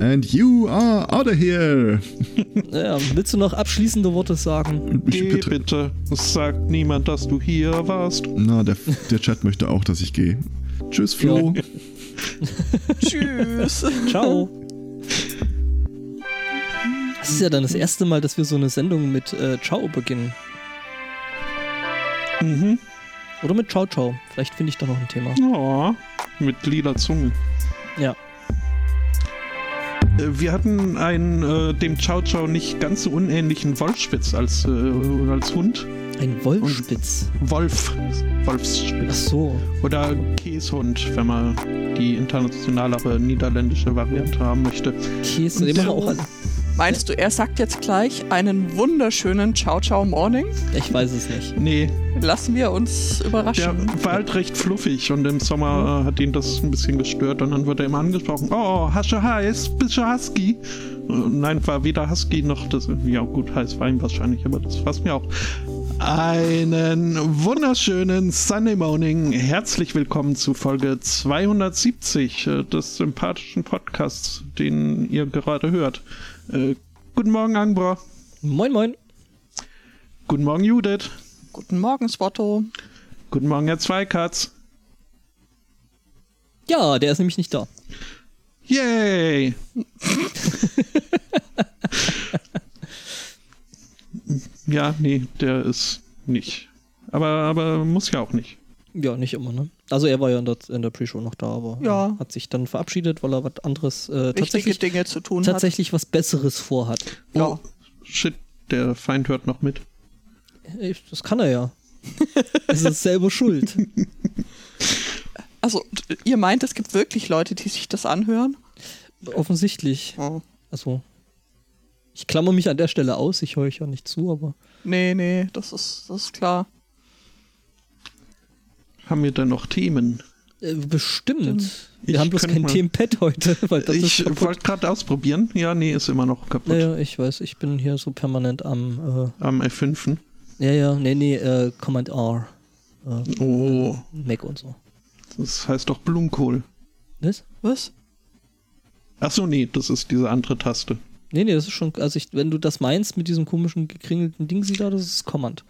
And you are out of here. Ja, willst du noch abschließende Worte sagen? Ich Geh bitte. Es sagt niemand, dass du hier warst. Na, der, der Chat möchte auch, dass ich gehe. Tschüss, Flo. Ja. Tschüss. Ciao. Das ist ja dann das erste Mal, dass wir so eine Sendung mit äh, Ciao beginnen. Mhm. Oder mit Ciao Ciao. Vielleicht finde ich da noch ein Thema. Oh, mit lila Zunge. Ja. Äh, Wir hatten einen äh, dem Chow Chow nicht ganz so unähnlichen Wolfspitz als, äh, als Hund. Ein Wolfspitz. Wolf. Ach Wolfsspitz. so. Oder Käshund, wenn man die internationalere niederländische Variante haben möchte. Käse. Machen wir auch alle. Meinst du, er sagt jetzt gleich einen wunderschönen Ciao Ciao Morning? Ich weiß es nicht. Nee, Lassen wir uns der überraschen. war halt recht fluffig und im Sommer äh, hat ihn das ein bisschen gestört und dann wird er immer angesprochen. Oh, hast du heiß? Bist du Husky? Äh, Nein, war weder Husky noch das. Ja, gut, heiß war ihm wahrscheinlich, aber das passt mir auch. Einen wunderschönen Sunday Morning. Herzlich willkommen zu Folge 270 äh, des sympathischen Podcasts, den ihr gerade hört. Äh, guten Morgen, Angbra. Moin, moin. Guten Morgen, Judith. Guten Morgen, Spotto. Guten Morgen, Herr Zweikatz. Ja, der ist nämlich nicht da. Yay! ja, nee, der ist nicht. Aber, aber muss ja auch nicht. Ja, nicht immer, ne? Also er war ja in der, in der Pre-Show noch da, aber Ja. äh, hat sich dann verabschiedet, weil er was anderes, äh, tatsächlich, Dinge zu tun tatsächlich was Besseres vorhat. hat. Ja. Oh, shit, der Feind hört noch mit. Ich, das kann er ja. es ist selber schuld. Also, ihr meint, es gibt wirklich Leute, die sich das anhören? Offensichtlich. Oh. Also, ich klammer mich an der Stelle aus, ich höre euch ja nicht zu, aber Nee, nee, das ist, das ist klar. Haben wir denn noch Themen? äh, bestimmt. Wir Ich haben bloß kein mal- Themenpad heute, weil das ist ich wollte gerade ausprobieren. Ja, nee, ist immer noch kaputt. Naja, ich weiß, ich bin hier so permanent am, Am F5. äh, ja, ja, nee, nee, äh, Command R. Äh, Oh, Mac und so. das heißt doch Blumenkohl. Was? Was? Achso, nee, das ist diese andere Taste. Nee, nee, das ist schon, also ich, wenn du das meinst mit diesem komischen gekringelten Ding, da, das ist Command.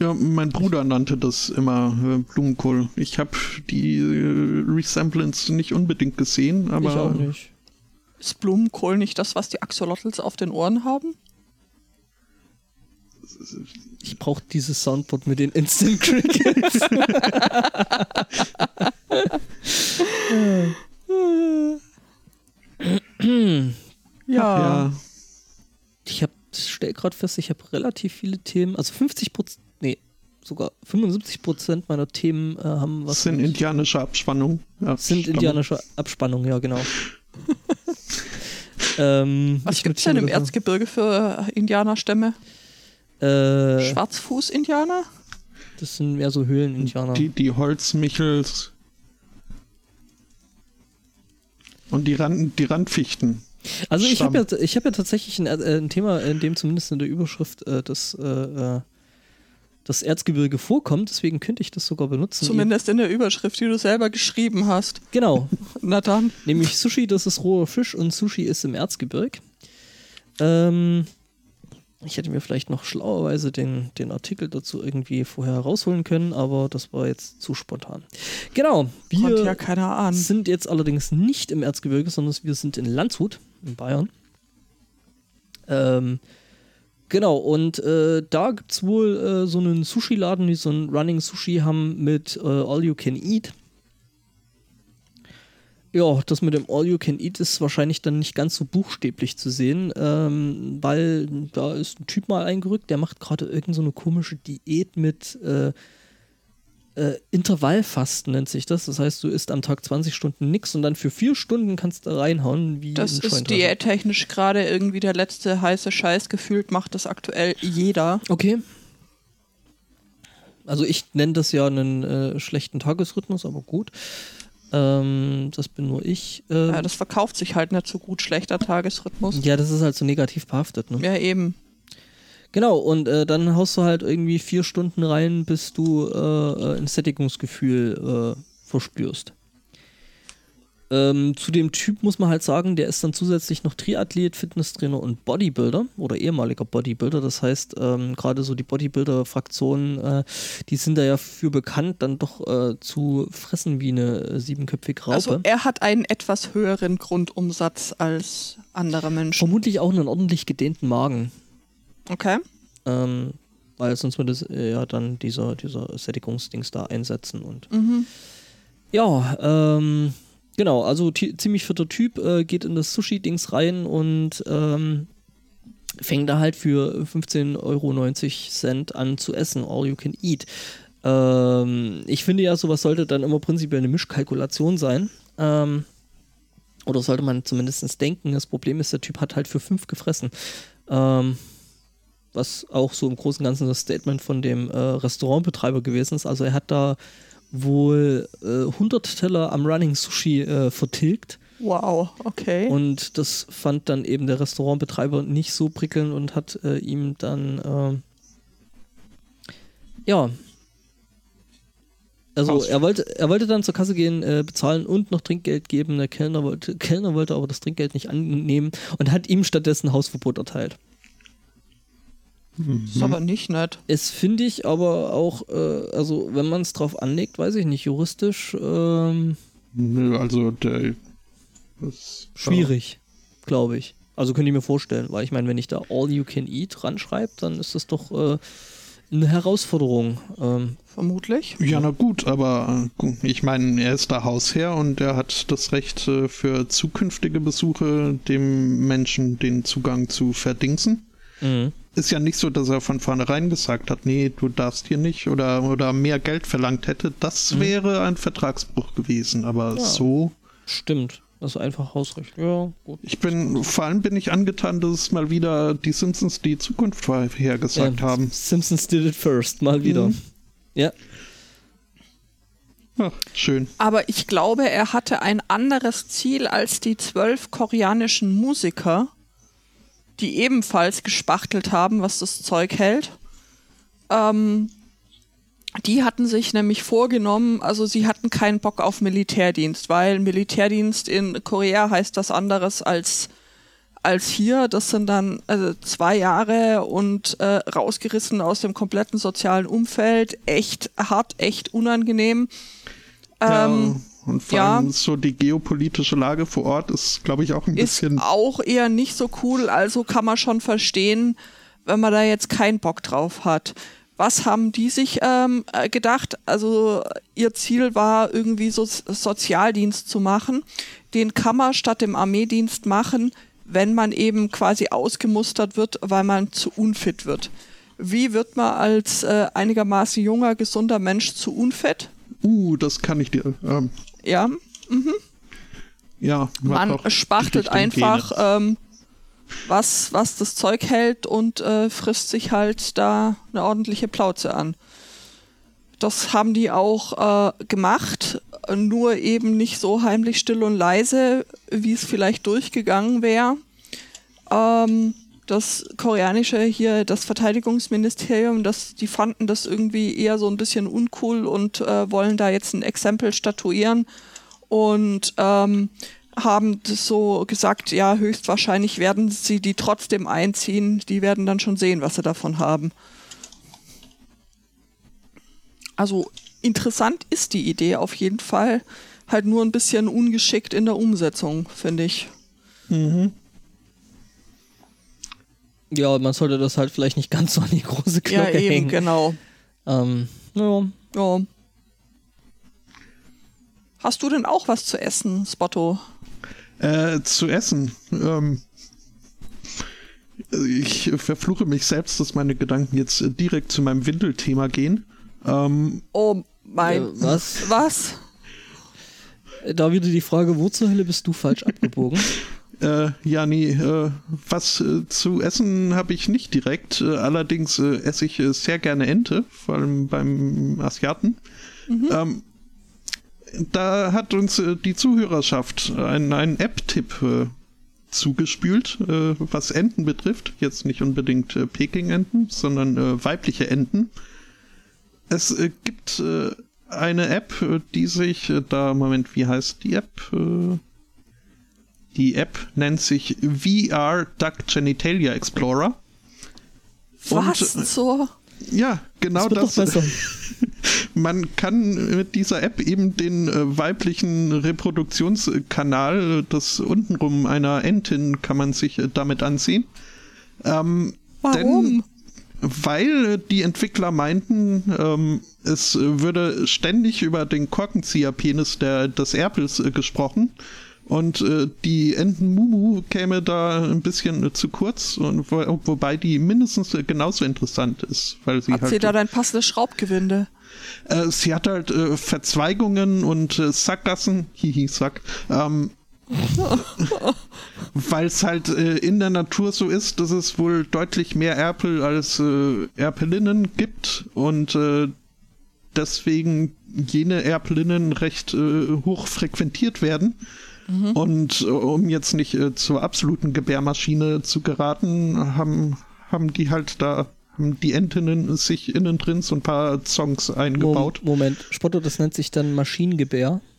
Ja, mein Bruder nannte das immer äh, Blumenkohl. Ich habe die äh, Resemblance nicht unbedingt gesehen, aber ich auch nicht. Ist Blumenkohl nicht das, was die Axolotls auf den Ohren haben? Ich brauche dieses Soundboard mit den Instant Crickets. Ja. ja, ich habe, stell gerade fest, ich habe relativ viele Themen, also 50 Prozent, nee, sogar 75 Prozent meiner Themen äh, haben was das sind mit- indianische Abspannungen. Ja, sind Spannung. indianische Abspannungen, ja, genau. ähm, Was ich gibt's denn im. Erzgebirge für äh, Indianerstämme? Äh, Schwarzfuß-Indianer? das sind mehr so Höhlen-Indianer. Die, die Holzmichels und die, Rand, die Randfichten. Also ich Stamm. habe ja, ich hab ja tatsächlich ein, äh, ein Thema, in dem zumindest in der Überschrift äh, das, äh, äh, das Erzgebirge vorkommt, deswegen könnte ich das sogar benutzen. Zumindest in der Überschrift, die du selber geschrieben hast. Genau, Na dann. nämlich Sushi, das ist roher Fisch und Sushi ist im Erzgebirg. Ähm, ich hätte mir vielleicht noch schlauerweise den, den Artikel dazu irgendwie vorher herausholen können, aber das war jetzt zu spontan. Genau, wir ja sind jetzt allerdings nicht im Erzgebirge, sondern wir sind in Landshut, in Bayern. Ähm, genau, und äh, da gibt es wohl äh, so einen Sushi-Laden, die so einen Running Sushi haben mit äh, All You Can Eat. Ja, das mit dem All You Can Eat ist wahrscheinlich dann nicht ganz so buchstäblich zu sehen, ähm, weil da ist ein Typ mal eingerückt, der macht gerade irgendeine so komische Diät mit äh, Intervallfasten nennt sich das. Das heißt, du isst am Tag 20 Stunden nix und dann für vier Stunden kannst du reinhauen wie Das ist diättechnisch gerade irgendwie der letzte heiße Scheiß. Gefühlt macht das aktuell jeder. Okay. Also ich nenne das ja einen äh, schlechten Tagesrhythmus, aber gut. Ähm, das bin nur ich. Ähm, Ja, das verkauft sich halt nicht so gut, schlechter Tagesrhythmus. ja, das ist halt so negativ behaftet. Ne? Ja, eben. Genau, und äh, dann haust du halt irgendwie vier Stunden rein, bis du äh, äh, ein Sättigungsgefühl äh, verspürst. Ähm, zu dem Typ muss man halt sagen, der ist dann zusätzlich noch Triathlet, Fitnesstrainer und Bodybuilder oder ehemaliger Bodybuilder. Das heißt, ähm, gerade so die Bodybuilder-Fraktionen, äh, die sind da ja für bekannt, dann doch äh, zu fressen wie eine äh, siebenköpfige Raupe. Also er hat einen etwas höheren Grundumsatz als andere Menschen. Vermutlich auch einen ordentlich gedehnten Magen. Okay. Ähm, weil sonst würde es äh, ja dann dieser, dieser Sättigungsdings da einsetzen und Mhm. ja, ähm, genau, also ziemlich fitter Typ, äh, geht in das Sushi-Dings rein und ähm, fängt da halt für 15,90 Euro an zu essen, all you can eat. Ähm, ich finde ja, sowas sollte dann immer prinzipiell eine Mischkalkulation sein. Ähm, oder sollte man zumindest denken. Das Problem ist, der Typ hat halt für fünf gefressen. Ähm, was auch so im Großen und Ganzen das Statement von dem äh, Restaurantbetreiber gewesen ist. Also er hat da wohl äh, 100 Teller am Running Sushi äh, vertilgt Wow, okay. und das fand dann eben der Restaurantbetreiber nicht so prickelnd und hat äh, ihm dann ähm, ja also er wollte, er wollte dann zur Kasse gehen, äh, bezahlen und noch Trinkgeld geben. Der Kellner wollte, Kellner wollte aber das Trinkgeld nicht annehmen und hat ihm stattdessen Hausverbot erteilt. Ist aber nicht nett. Es finde ich aber auch, äh, also wenn man es drauf anlegt, weiß ich nicht, juristisch ähm, Nö, also der. Das, schwierig, glaube ich. Also könnte ich mir vorstellen, weil ich meine, wenn ich da All You Can Eat ranschreibe, dann ist das doch äh, eine Herausforderung. Ähm, Vermutlich. Ja, na gut, aber äh, ich meine, er ist da Hausherr und er hat das Recht äh, für zukünftige Besuche dem Menschen den Zugang zu verdingsen. Mhm. Ist ja nicht so, dass er von vornherein gesagt hat, nee, du darfst hier nicht oder, oder mehr Geld verlangt hätte. Das wäre ein Vertragsbruch gewesen, aber Ja. so. Stimmt. Das ist einfach Hausrecht. Ja, gut. Ich bin, vor allem bin ich angetan, dass es mal wieder die Simpsons die Zukunft vorhergesagt Ja, haben. Simpsons did it first, mal wieder. Mhm. Ja. Ach, schön. Aber ich glaube, er hatte ein anderes Ziel als die zwölf koreanischen Musiker, die ebenfalls gespachtelt haben, was das Zeug hält. Ähm, die hatten sich nämlich vorgenommen, also sie hatten keinen Bock auf Militärdienst, weil Militärdienst in Korea heißt was anderes als, als hier. Das sind dann also zwei Jahre und äh, rausgerissen aus dem kompletten sozialen Umfeld. Echt hart, echt unangenehm. Ähm, ja, und vor ja. allem so die geopolitische Lage vor Ort ist, glaube ich, auch ein ist bisschen. auch eher nicht so cool, also kann man schon verstehen, wenn man da jetzt keinen Bock drauf hat. Was haben die sich ähm, äh, gedacht? Also ihr Ziel war irgendwie so Sozialdienst zu machen. Den kann man statt dem Armeedienst machen, wenn man eben quasi ausgemustert wird, weil man zu unfit wird. Wie wird man als äh, einigermaßen junger, gesunder Mensch zu unfit? Uh, das kann ich dir. Ähm, Ja, ja, hat man spachtelt einfach, ähm, was, was das Zeug hält und äh, frisst sich halt da eine ordentliche Plauze an. Das haben die auch äh, gemacht, nur eben nicht so heimlich still und leise, wie es vielleicht durchgegangen wäre. Ähm, das koreanische hier, das Verteidigungsministerium, das, die fanden das irgendwie eher so ein bisschen uncool und äh, wollen da jetzt ein Exempel statuieren und ähm, haben so gesagt, ja, höchstwahrscheinlich werden sie die trotzdem einziehen. Die werden dann schon sehen, was sie davon haben. Also interessant ist die Idee auf jeden Fall. Halt nur ein bisschen ungeschickt in der Umsetzung, finde ich. Ja, man sollte das halt vielleicht nicht ganz so an die große Ja, Glocke eben, hängen. genau. Ähm, ja. Ja. Hast du denn auch was zu essen, Spotto? Äh, zu essen. Ähm, ich verfluche mich selbst, dass meine Gedanken jetzt äh, direkt zu meinem Windelthema gehen. Ähm, Oh mein. Äh, was? Was? Da wieder die Frage, wo zur Hölle bist du falsch abgebogen? äh, ja, nee, äh, was äh, zu essen habe ich nicht direkt. Äh, allerdings äh, esse ich äh, sehr gerne Ente, vor allem beim Asiaten. Ähm, da hat uns die Zuhörerschaft einen, einen App-Tipp zugespült, äh, was Enten betrifft. Jetzt nicht unbedingt Peking-Enten, sondern weibliche Enten. Es gibt eine App, die sich da, Moment, wie heißt die App? Die App nennt sich VR Duck Genitalia Explorer. Was Und, äh, zur? Ja, genau das. besser. Man kann mit dieser App eben den äh, weiblichen Reproduktionskanal, das untenrum einer Entin, kann man sich äh, damit ansehen. Ähm, Warum? Denn, weil die Entwickler meinten, ähm, es würde ständig über den Korkenzieherpenis der, des Erpels äh, gesprochen. Und äh, die Entenmumu käme da ein bisschen äh, zu kurz, und wo, wobei die mindestens äh, genauso interessant ist, weil sie Hat halt sie da dein passendes Schraubgewinde? äh, sie hat halt äh, Verzweigungen und äh, Sackgassen, hihi, Sack, ähm, weil es halt äh, in der Natur so ist, dass es wohl deutlich mehr Erpel als äh, Erpelinnen gibt und äh, deswegen jene Erpelinnen recht hoch frequentiert werden. Und äh, um jetzt nicht äh, zur absoluten Gebärmaschine zu geraten, haben, haben die halt da, haben die Entinnen sich innen drin so ein paar Songs eingebaut. Moment, Spotto, das nennt sich dann Maschinengebär.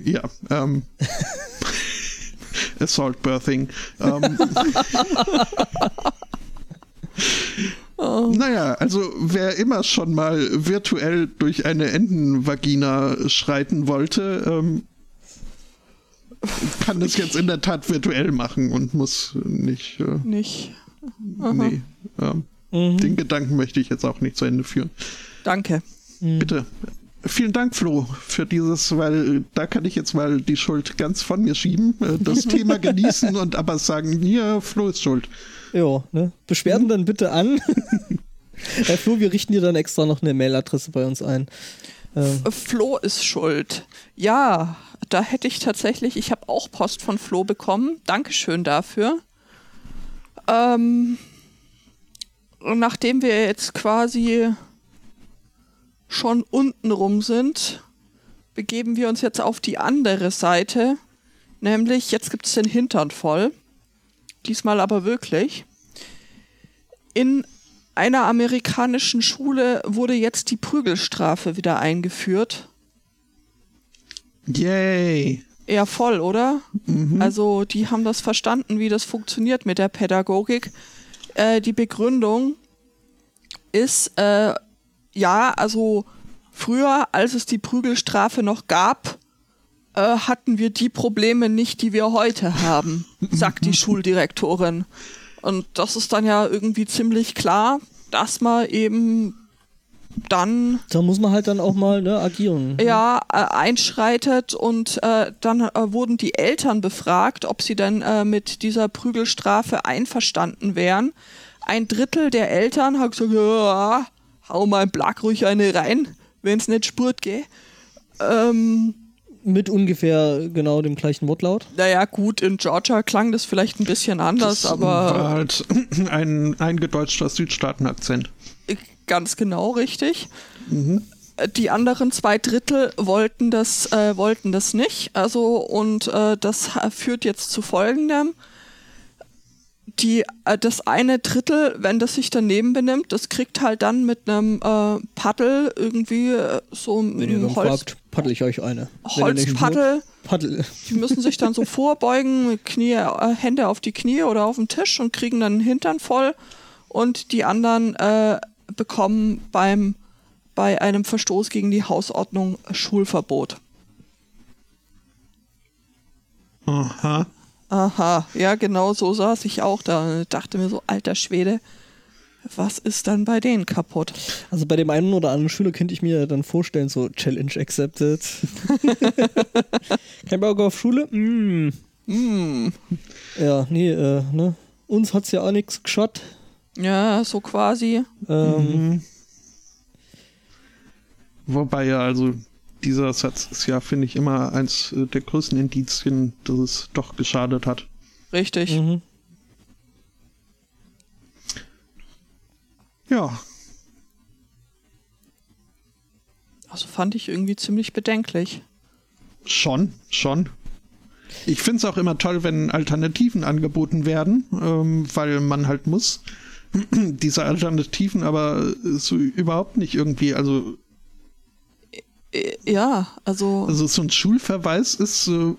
Ja, ähm. Assault Birthing. Ähm, Naja, also wer immer schon mal virtuell durch eine Entenvagina schreiten wollte, ähm, kann das jetzt in der Tat virtuell machen und muss nicht. Äh, Nicht. Aha. nee, ähm, Mhm. den Gedanken möchte ich jetzt auch nicht zu Ende führen. Danke. Bitte. Vielen Dank, Flo, für dieses, weil da kann ich jetzt mal die Schuld ganz von mir schieben, äh, das Thema genießen und aber sagen, hier, Flo ist schuld. Ja, ne? Beschwerden dann bitte an. Herr Flo, wir richten dir dann extra noch eine Mailadresse bei uns ein. Ähm, Äh, Flo ist schuld. Ja, da hätte ich tatsächlich, ich habe auch Post von Flo bekommen. Dankeschön dafür. Ähm, nachdem wir jetzt quasi schon unten rum sind, begeben wir uns jetzt auf die andere Seite. Nämlich, jetzt gibt es den Hintern voll. Diesmal aber wirklich. In einer amerikanischen Schule wurde jetzt die Prügelstrafe wieder eingeführt. Yay! Eher voll, oder? Also die haben das verstanden, wie das funktioniert mit der Pädagogik. Äh, die Begründung ist, äh, ja, also früher, als es die Prügelstrafe noch gab, äh, hatten wir die Probleme nicht, die wir heute haben, sagt die Schuldirektorin. Und das ist dann ja irgendwie ziemlich klar, dass man eben dann da muss man halt dann auch mal ne, agieren. ja, äh, einschreitet und äh, dann äh, wurden die Eltern befragt, ob sie denn äh, mit dieser Prügelstrafe einverstanden wären. Ein Drittel der Eltern hat gesagt, ja, hau mal im Blag ruhig eine rein, wenn es nicht spurt, gell. Ähm, Mit ungefähr genau dem gleichen Wortlaut. naja, gut, in Georgia klang das vielleicht ein bisschen anders, Das aber war halt ein eingedeutschter Südstaaten-Akzent. Ganz genau richtig. Äh, Die anderen zwei Drittel wollten das, äh, wollten das nicht. Also, und äh, das führt jetzt zu folgendem. Die, äh, das eine Drittel, wenn das sich daneben benimmt, das kriegt halt dann mit einem äh, Paddel irgendwie äh, so Wenn ihr ein Holz, fragt, paddel ich euch eine. Holzpaddel. Paddel. Die müssen sich dann so vorbeugen, mit Knie, äh, Hände auf die Knie oder auf den Tisch und kriegen dann den Hintern voll. Und die anderen äh, bekommen beim, bei einem Verstoß gegen die Hausordnung Schulverbot. Aha. Aha, ja, genau so saß ich auch da und dachte mir so, alter Schwede, was ist dann bei denen kaputt? Also bei dem einen oder anderen Schüler könnte ich mir dann vorstellen, so Challenge accepted. Kein Bock auf Schule? Mm. Hm, Ja, nee, äh, ne? Uns hat's ja auch nichts geschaut. ja, so quasi. Ähm, Mhm. Wobei ja, also dieser Satz ist ja, finde ich, immer eins äh, der größten Indizien, dass es doch geschadet hat. Richtig. mhm. Ja, Also fand ich irgendwie ziemlich bedenklich. schon, schon. Ich finde es auch immer toll, wenn Alternativen angeboten werden, ähm, weil man halt muss. diese Alternativen aber so überhaupt nicht irgendwie, also, Ja, also, also so ein Schulverweis ist äh,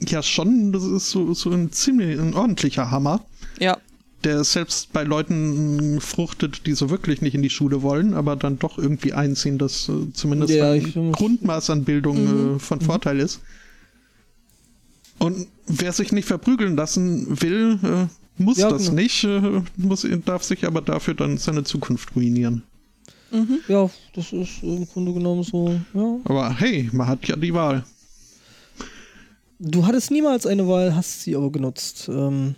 ja schon, das ist so, so ein ziemlich, ein ordentlicher Hammer, ja. der selbst bei Leuten fruchtet, die so wirklich nicht in die Schule wollen, aber dann doch irgendwie einziehen, dass äh, zumindest Ja, ein Mhm. Grundmaß an Bildung äh, von Vorteil ist. Und wer sich nicht verprügeln lassen will, äh, muss Ja, das genau. nicht, äh, muss, darf sich aber dafür dann seine Zukunft ruinieren. Ja, das ist im Grunde genommen so, ja. Aber hey, man hat ja die Wahl. Du hattest niemals eine Wahl, hast sie aber genutzt. Ähm,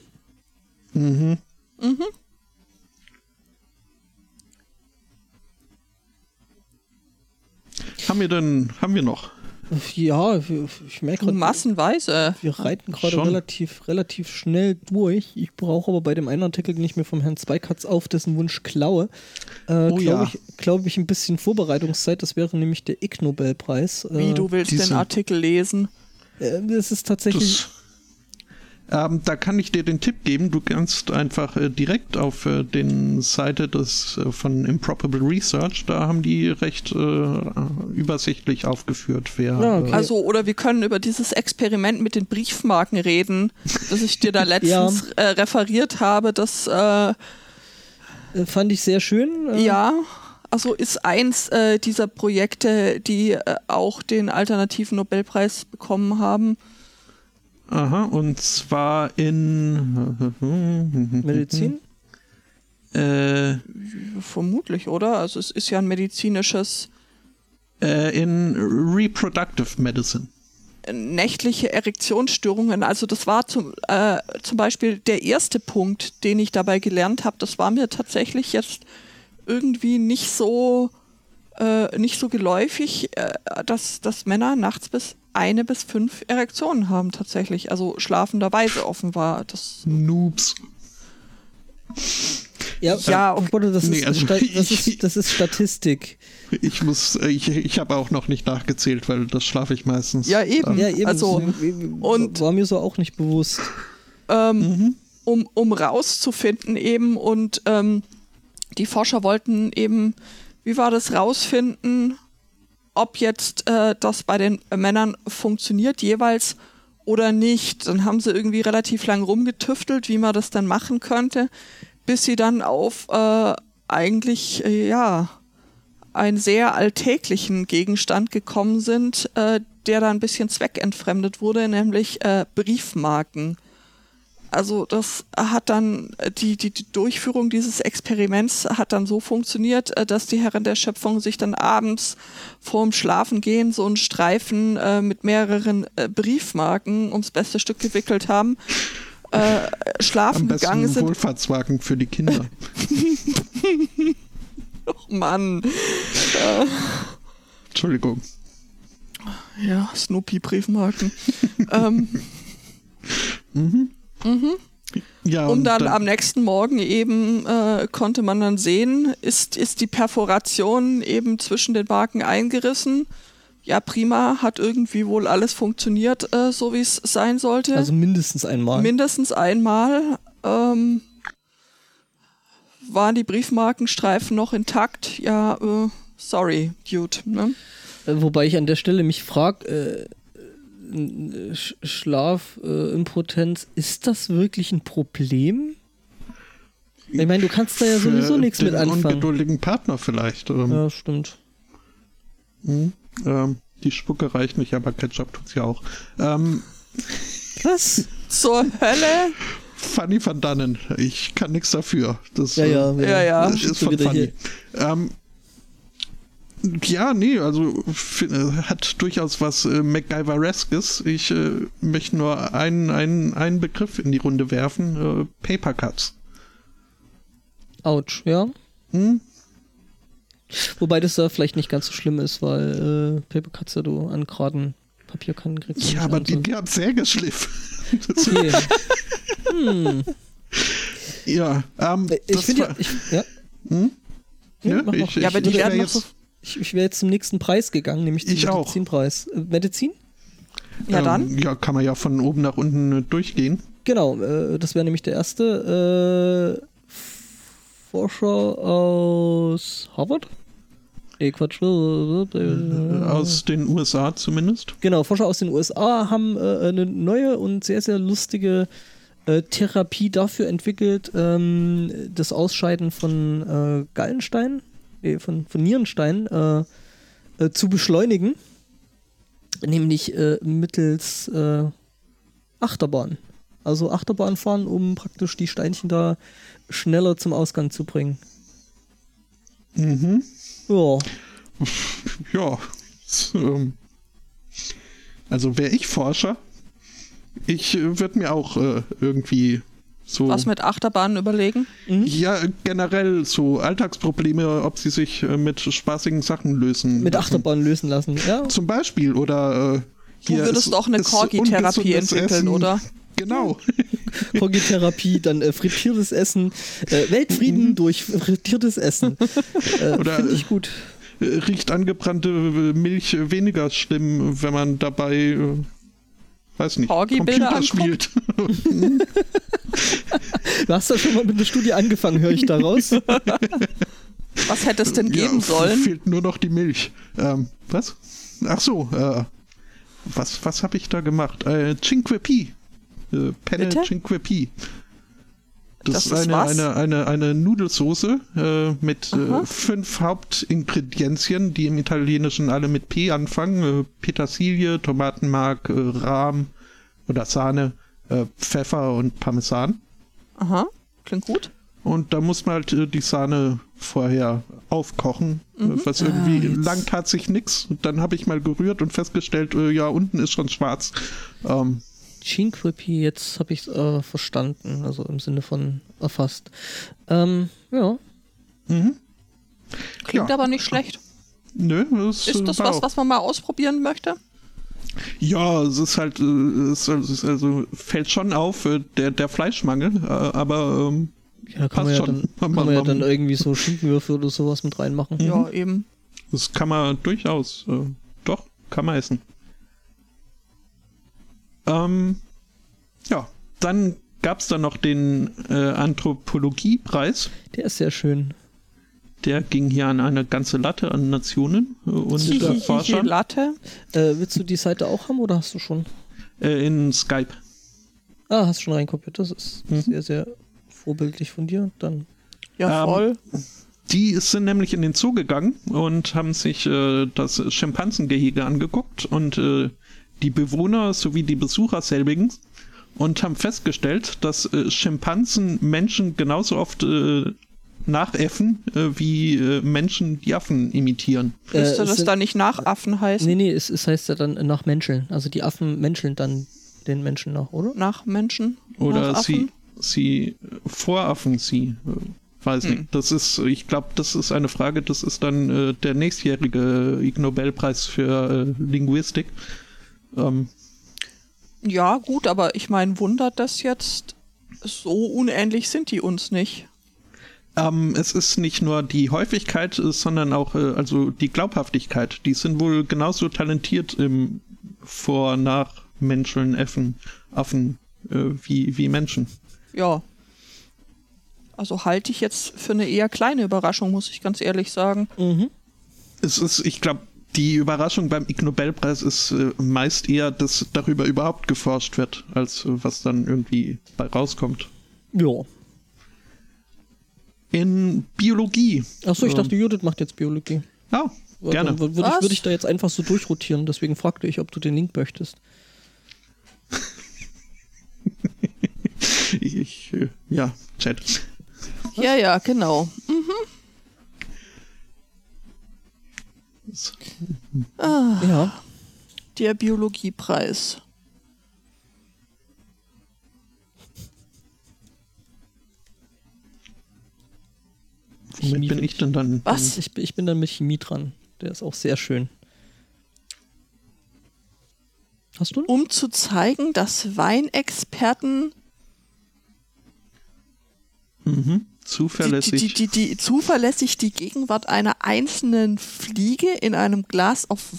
Mhm. Haben wir denn, haben wir noch? Ja, ich merke gerade, Massenweise. wir reiten gerade relativ, relativ schnell durch. Ich brauche aber bei dem einen Artikel, den ich mir vom Herrn Zweikatz auf dessen Wunsch klaue, äh, Oh glaube ja. ich, glaub ich, ein bisschen Vorbereitungszeit. Das wäre nämlich der Ig Nobelpreis. Äh, Wie, du willst den diese- Artikel lesen? Äh, das ist tatsächlich. Ähm, da kann ich dir den Tipp geben, du kannst einfach äh, direkt auf äh, den Seite des äh, von Improbable Research, da haben die recht äh, übersichtlich aufgeführt, wer Ah, okay. äh, Also, oder wir können über dieses Experiment mit den Briefmarken reden, das ich dir da letztens äh, referiert habe. Das, fand ich sehr schön. Ja, also ist eins dieser Projekte, die auch den alternativen Nobelpreis bekommen haben. Aha, und zwar in Medizin? Äh, Vermutlich, oder? Also es ist ja ein medizinisches äh, in Reproductive Medicine. nächtliche Erektionsstörungen. Also das war zum, äh, zum Beispiel der erste Punkt, den ich dabei gelernt habe. Das war mir tatsächlich jetzt irgendwie nicht so äh, nicht so geläufig, äh, dass, dass Männer nachts bis eine bis fünf Erektionen haben tatsächlich. Also schlafenderweise offenbar. Das Noobs. Ja, Ja, oh Gott, das, nee, ist, also das, ich- ist, das ist Statistik. Ich muss, äh, ich, ich habe auch noch nicht nachgezählt, weil das schlafe ich meistens. Ja, eben. Ja, eben. Also, und- war mir so auch nicht bewusst. ähm, um, um rauszufinden eben und ähm, die Forscher wollten eben, wie war das, rausfinden, ob jetzt äh, das bei den Männern funktioniert jeweils oder nicht. Dann haben sie irgendwie relativ lang rumgetüftelt, wie man das dann machen könnte, bis sie dann auf äh, eigentlich, äh, ja, einen sehr alltäglichen Gegenstand gekommen sind, äh, der da ein bisschen zweckentfremdet wurde, nämlich äh, Briefmarken. Also das hat dann, äh, die, die, die Durchführung dieses Experiments hat dann so funktioniert, äh, dass die Herren der Schöpfung sich dann abends vorm Schlafengehen so einen Streifen äh, mit mehreren äh, Briefmarken ums beste Stück gewickelt haben, äh, schlafen Am besten gegangen ein sind. Wohlfahrtswagen für die Kinder. Oh Mann. Entschuldigung. Ja, Snoopy-Briefmarken. ähm, Ja, und und dann am nächsten Morgen eben äh, konnte man dann sehen, ist, ist die Perforation eben zwischen den Marken eingerissen. Ja, prima, hat irgendwie wohl alles funktioniert, äh, so wie es sein sollte. Also mindestens einmal. Mindestens einmal ähm, waren die Briefmarkenstreifen noch intakt. Ja, äh, sorry, Dude. Ne? Äh, Wobei ich an der Stelle mich frage, äh, Schlafimpotenz, äh, ist das wirklich ein Problem? Ich meine, du kannst da ja für sowieso nichts den mit anfangen. ungeduldigen Partner vielleicht. Ähm, Ja, stimmt. ähm, die Spucke reicht nicht, aber Ketchup tut's ja auch. Ähm, Was? Zur Hölle? Funny van Dannen. Ich kann nichts dafür. Das, Ja, ja, äh, Ja, ja. Das ist Schon von funny. Ähm, ja, nee, also äh, hat durchaus was äh, MacGyvereskes. Ich äh, möchte nur einen, einen, einen Begriff in die Runde werfen. Äh, Paper Cuts. Autsch, ja. Hm? Wobei das da vielleicht nicht ganz so schlimm ist, weil äh, Paper Cuts ja du an geraden Papierkannen kriegst. du Ja, aber an, die, so. die hat Sägeschliff. Okay. hm. ja, ähm, Äh, Ich finde, ja, ich, ja. Hm? Ja, Ja, ich- ich- Ja, aber die werden noch jetzt- so Ich, ich wäre jetzt zum nächsten Preis gegangen, nämlich zum Ich auch. Medizinpreis. Äh, Medizin? Na dann. Ähm, ja, kann man ja von oben nach unten äh, durchgehen. Genau, äh, das wäre nämlich der erste. Äh, Forscher aus Harvard? Nee, Quatsch. Aus den USA zumindest. Genau, Forscher aus den USA haben äh, eine neue und sehr, sehr lustige äh, Therapie dafür entwickelt, ähm, das Ausscheiden von äh, Gallenstein, nee, von, von Nierenstein äh, äh, zu beschleunigen. Nämlich äh, mittels Achterbahn. Also Achterbahn fahren, um praktisch die Steinchen da schneller zum Ausgang zu bringen. Mhm. Ja. Ja. Ähm, also wäre ich Forscher, ich äh, würde mir auch äh, irgendwie so. Was mit Achterbahnen überlegen? Mhm. Ja, generell so Alltagsprobleme, ob sie sich äh, mit spaßigen Sachen lösen. Mit Achterbahnen lösen lassen, ja. Zum Beispiel oder. Äh, du würdest doch eine Corgi-Therapie entwickeln, Essen. oder? Genau. Corgi-Therapie, dann äh, frittiertes Essen, äh, Weltfrieden mhm. durch frittiertes Essen. Äh, Finde ich gut. Riecht angebrannte Milch weniger schlimm, wenn man dabei weiß nicht, Computer spielt. du hast doch schon mal mit einer Studie angefangen, höre ich daraus. Was hätte es denn geben ja, sollen? Fehlt nur noch die Milch. Ähm, was? Ach so, äh, was, was habe ich da gemacht? Äh, Cinque Pi. Äh, Penne Bitte? Cinque Pi. Das, das ist, eine, eine, eine, eine Nudelsoße äh, mit äh, fünf Hauptingredienzien, die im Italienischen alle mit P anfangen. Äh, Petersilie, Tomatenmark, äh, Rahm oder Sahne, äh, Pfeffer und Parmesan. Aha, klingt gut. Und da muss man halt äh, die Sahne vorher aufkochen, mhm. was irgendwie ah, lang tat sich nichts. Dann habe ich mal gerührt und festgestellt, ja, unten ist schon schwarz. Ähm, Cinquepi, jetzt habe ich es äh, verstanden, also im Sinne von erfasst. Ähm, ja. Mhm. Klingt ja. aber nicht schlecht. Nö, das ist das was, was man mal ausprobieren möchte? Ja, es ist halt, äh, es ist also fällt schon auf, äh, der, der Fleischmangel, äh, aber ähm, ja, kann man ja, dann, kann man, man ja dann irgendwie so Schinkenwürfel oder sowas mit reinmachen. Ja, mhm. eben. Das kann man durchaus, äh, doch, kann man essen. Ähm, ja, dann gab es dann noch den äh, Anthropologiepreis. Der ist sehr schön. Der ging hier an eine ganze Latte an Nationen äh, und äh, Forschern. Latte? Äh, willst du die Seite auch haben oder hast du schon? Äh, in Skype. Ah, hast du schon reinkopiert. Das ist mhm. sehr, sehr vorbildlich von dir. Dann. Ja, ähm, voll. Ähm, die sind nämlich in den Zoo gegangen und haben sich äh, das Schimpansengehege angeguckt und äh, die Bewohner sowie die Besucher selbigen und haben festgestellt, dass äh, Schimpansen Menschen genauso oft äh, nachäffen, äh, wie äh, Menschen die Affen imitieren. Müsste äh, das da nicht Nachaffen heißen? Nee, nee, es, es heißt ja dann nach Menscheln. Also die Affen menscheln dann den Menschen nach, oder? Nach Menschen? Oder nach sie, sie voraffen sie. Äh, weiß hm. nicht. Das ist, ich glaube, das ist eine Frage, das ist dann äh, der nächstjährige Ig Nobelpreis für äh, Linguistik. Ähm, ja, gut, aber ich meine, wundert das jetzt? So unähnlich sind die uns nicht. Ähm, es ist nicht nur die Häufigkeit, äh, sondern auch äh, also die Glaubhaftigkeit. Die sind wohl genauso talentiert im Vor-, Nach-, Menschen, Äffen, Affen äh, wie, wie Menschen. Ja. Also halte ich jetzt für eine eher kleine Überraschung, muss ich ganz ehrlich sagen. Mhm. Es ist, ich glaube, die Überraschung beim Ig Nobelpreis ist äh, meist eher, dass darüber überhaupt geforscht wird, als äh, was dann irgendwie bei rauskommt. Ja. In Biologie. Achso, ich dachte, Judith macht jetzt Biologie. Ja, oh, gerne. Würde ich, würd ich da jetzt einfach so durchrotieren, deswegen fragte ich, ob du den Link möchtest. ich, äh, ja, Chat. Ja, ja, genau. Mhm. Ah, ja. Der Biologiepreis. Womit bin ich denn dann? Was? Ich, ich bin dann mit Chemie dran. Der ist auch sehr schön. Hast du? Um zu zeigen, dass Weinexperten mhm zuverlässig. Die, die, die, die, zuverlässig die Gegenwart einer einzelnen Fliege in einem Glas auf,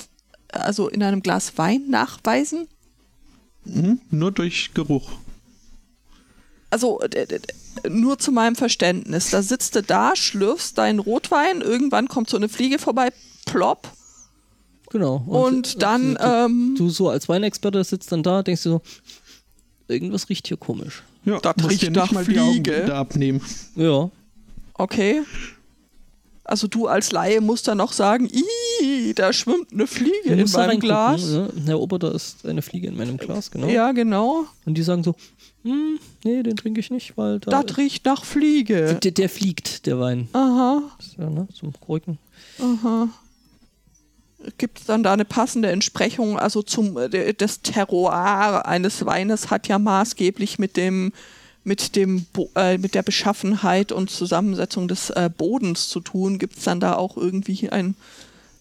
also in einem Glas Wein nachweisen? Mhm, nur durch Geruch. Also nur zu meinem Verständnis. Da sitzt du da, schlürfst deinen Rotwein, irgendwann kommt so eine Fliege vorbei, plopp. Genau. Und, dann, du, ähm, du so als Weinexperte sitzt dann da, denkst du so, irgendwas riecht hier komisch. Ja, Das riecht dir nach nicht mal die Fliege. Abnehmen. Ja. okay. Also du als Laie musst dann noch sagen, Ih, da schwimmt eine Fliege Du in meinem Glas. ne? Herr Ober, da ist eine Fliege in meinem Glas, genau. Ja, genau. Und die sagen so, hm, nee, den trinke ich nicht, weil da Das riecht nach Fliege. der, der fliegt, der Wein. Aha, Ja, ne, zum Kreuken. aha. Gibt es dann da eine passende Entsprechung? Also zum äh, das Terroir eines Weines hat ja maßgeblich mit dem mit dem äh, mit der Beschaffenheit und Zusammensetzung des äh, Bodens zu tun. Gibt es dann da auch irgendwie einen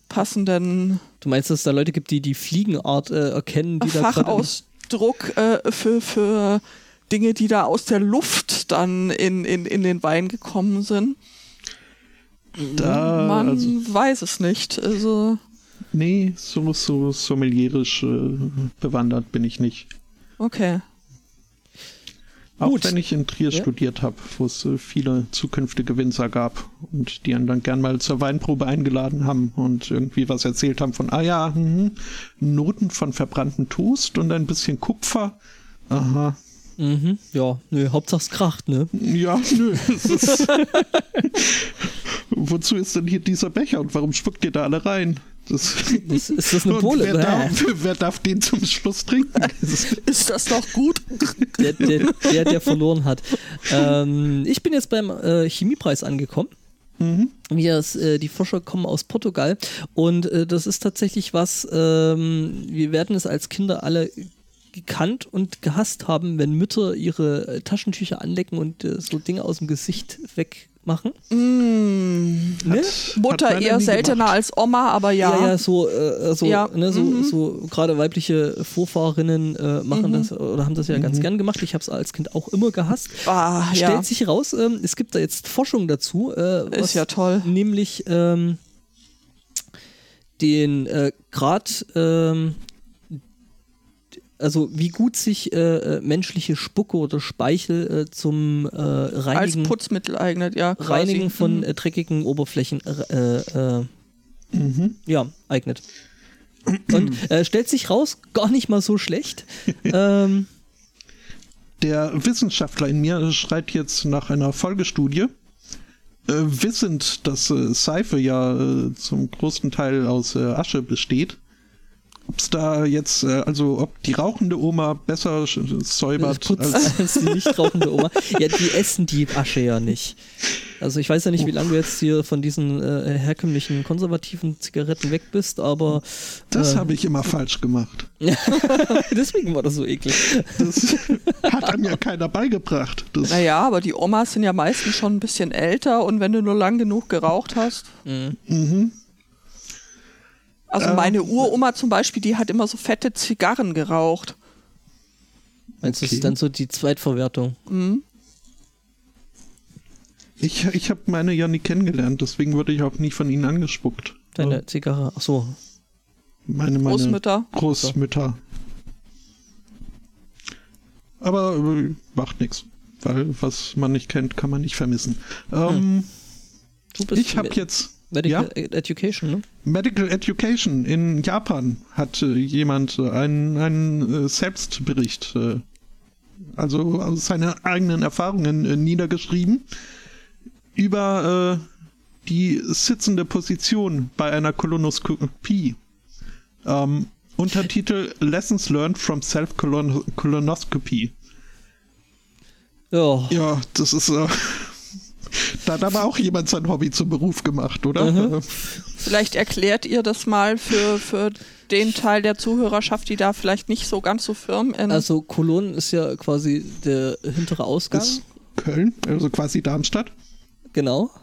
passenden Du meinst, dass es da Leute gibt, die die Fliegenart äh, erkennen, die. Fachausdruck äh, für, für Dinge, die da aus der Luft dann in, in, in den Wein gekommen sind? Da, Man also, weiß es nicht. Also, nee, so, so sommelierisch äh, bewandert bin ich nicht. okay. Auch Gut. wenn ich in Trier Ja. studiert habe, wo es äh, viele zukünftige Winzer gab und die einen dann gern mal zur Weinprobe eingeladen haben und irgendwie was erzählt haben von, ah ja, mhm, Noten von verbrannten Toast und ein bisschen Kupfer. Aha. Mhm, ja, nö, Hauptsache es kracht, ne? Ja, nö. es ist Wozu ist denn hier dieser Becher und warum spuckt ihr da alle rein? Das Ist, ist das eine Pole? wer, darf, wer darf den zum Schluss trinken? Ist- das doch gut? Der, der, der, der verloren hat. Ähm, ich bin jetzt beim äh, Chemiepreis angekommen. Mhm. Wir, äh, die Forscher kommen aus Portugal und äh, das ist tatsächlich was, ähm, wir werden es als Kinder alle gekannt und gehasst haben, wenn Mütter ihre äh, Taschentücher anlecken und äh, so Dinge aus dem Gesicht wegmachen. Mm, Ne? Mutter eher seltener gemacht. als Oma, aber ja. Ja, ja, so, äh, so, Ja, ne, so, mhm. so gerade weibliche Vorfahrinnen äh, machen das oder haben das ja ganz gern gemacht. Ich habe es als Kind auch immer gehasst. Ah, ja. Stellt sich heraus, ähm, es gibt da jetzt Forschung dazu. Äh, Ist ja toll. Nämlich ähm, den äh, Grad, ähm, also wie gut sich äh, äh, menschliche Spucke oder Speichel äh, zum äh, als Reinigen, Putzmittel eignet, ja. Quasi. Reinigen von Mhm. äh, dreckigen Oberflächen äh, äh, Mhm. ja, eignet. Und äh, stellt sich raus, gar nicht mal so schlecht. ähm, Der Wissenschaftler in mir schreit jetzt nach einer Folgestudie. Äh, wissend, dass äh, Seife ja äh, zum großen Teil aus äh, Asche besteht. Ob es da jetzt, äh, also ob die rauchende Oma besser säubert als. als die nicht rauchende Oma. Ja, die essen die Asche ja nicht. Also ich weiß ja nicht, wie lange du jetzt hier von diesen äh, herkömmlichen konservativen Zigaretten weg bist, aber Das äh, habe ich immer falsch gemacht. deswegen war das so eklig. Das hat einem ja keiner beigebracht. Das, Naja, aber die Omas sind ja meistens schon ein bisschen älter und wenn du nur lang genug geraucht hast. mhm. Also Ähm. meine Uroma zum Beispiel, die hat immer so fette Zigarren geraucht. Meinst du, das Okay. ist dann so die Zweitverwertung? Mhm. Ich, ich habe meine ja nie kennengelernt, deswegen wurde ich auch nie von ihnen angespuckt. Deine Zigarre, ach so. Meine, meine Großmütter. Großmütter. Aber äh, macht nichts. Weil was man nicht kennt, kann man nicht vermissen. Ähm, Du bist ich habe jetzt Medical Education, ne? Medical Education in Japan hat äh, jemand äh, einen, einen äh, Selbstbericht, äh, also aus seinen eigenen Erfahrungen äh, niedergeschrieben über die sitzende Position bei einer Kolonoskopie. Ähm, Untertitel Lessons Learned from Self-Colonoscopy. Ja. Ja, das ist. Da hat aber auch jemand sein Hobby zum Beruf gemacht, oder? Mhm. Vielleicht erklärt ihr das mal für, für den Teil der Zuhörerschaft, die da vielleicht nicht so ganz so firm in. Also Kolon ist ja quasi der hintere Ausgang. ist Köln, also quasi Darmstadt. Genau.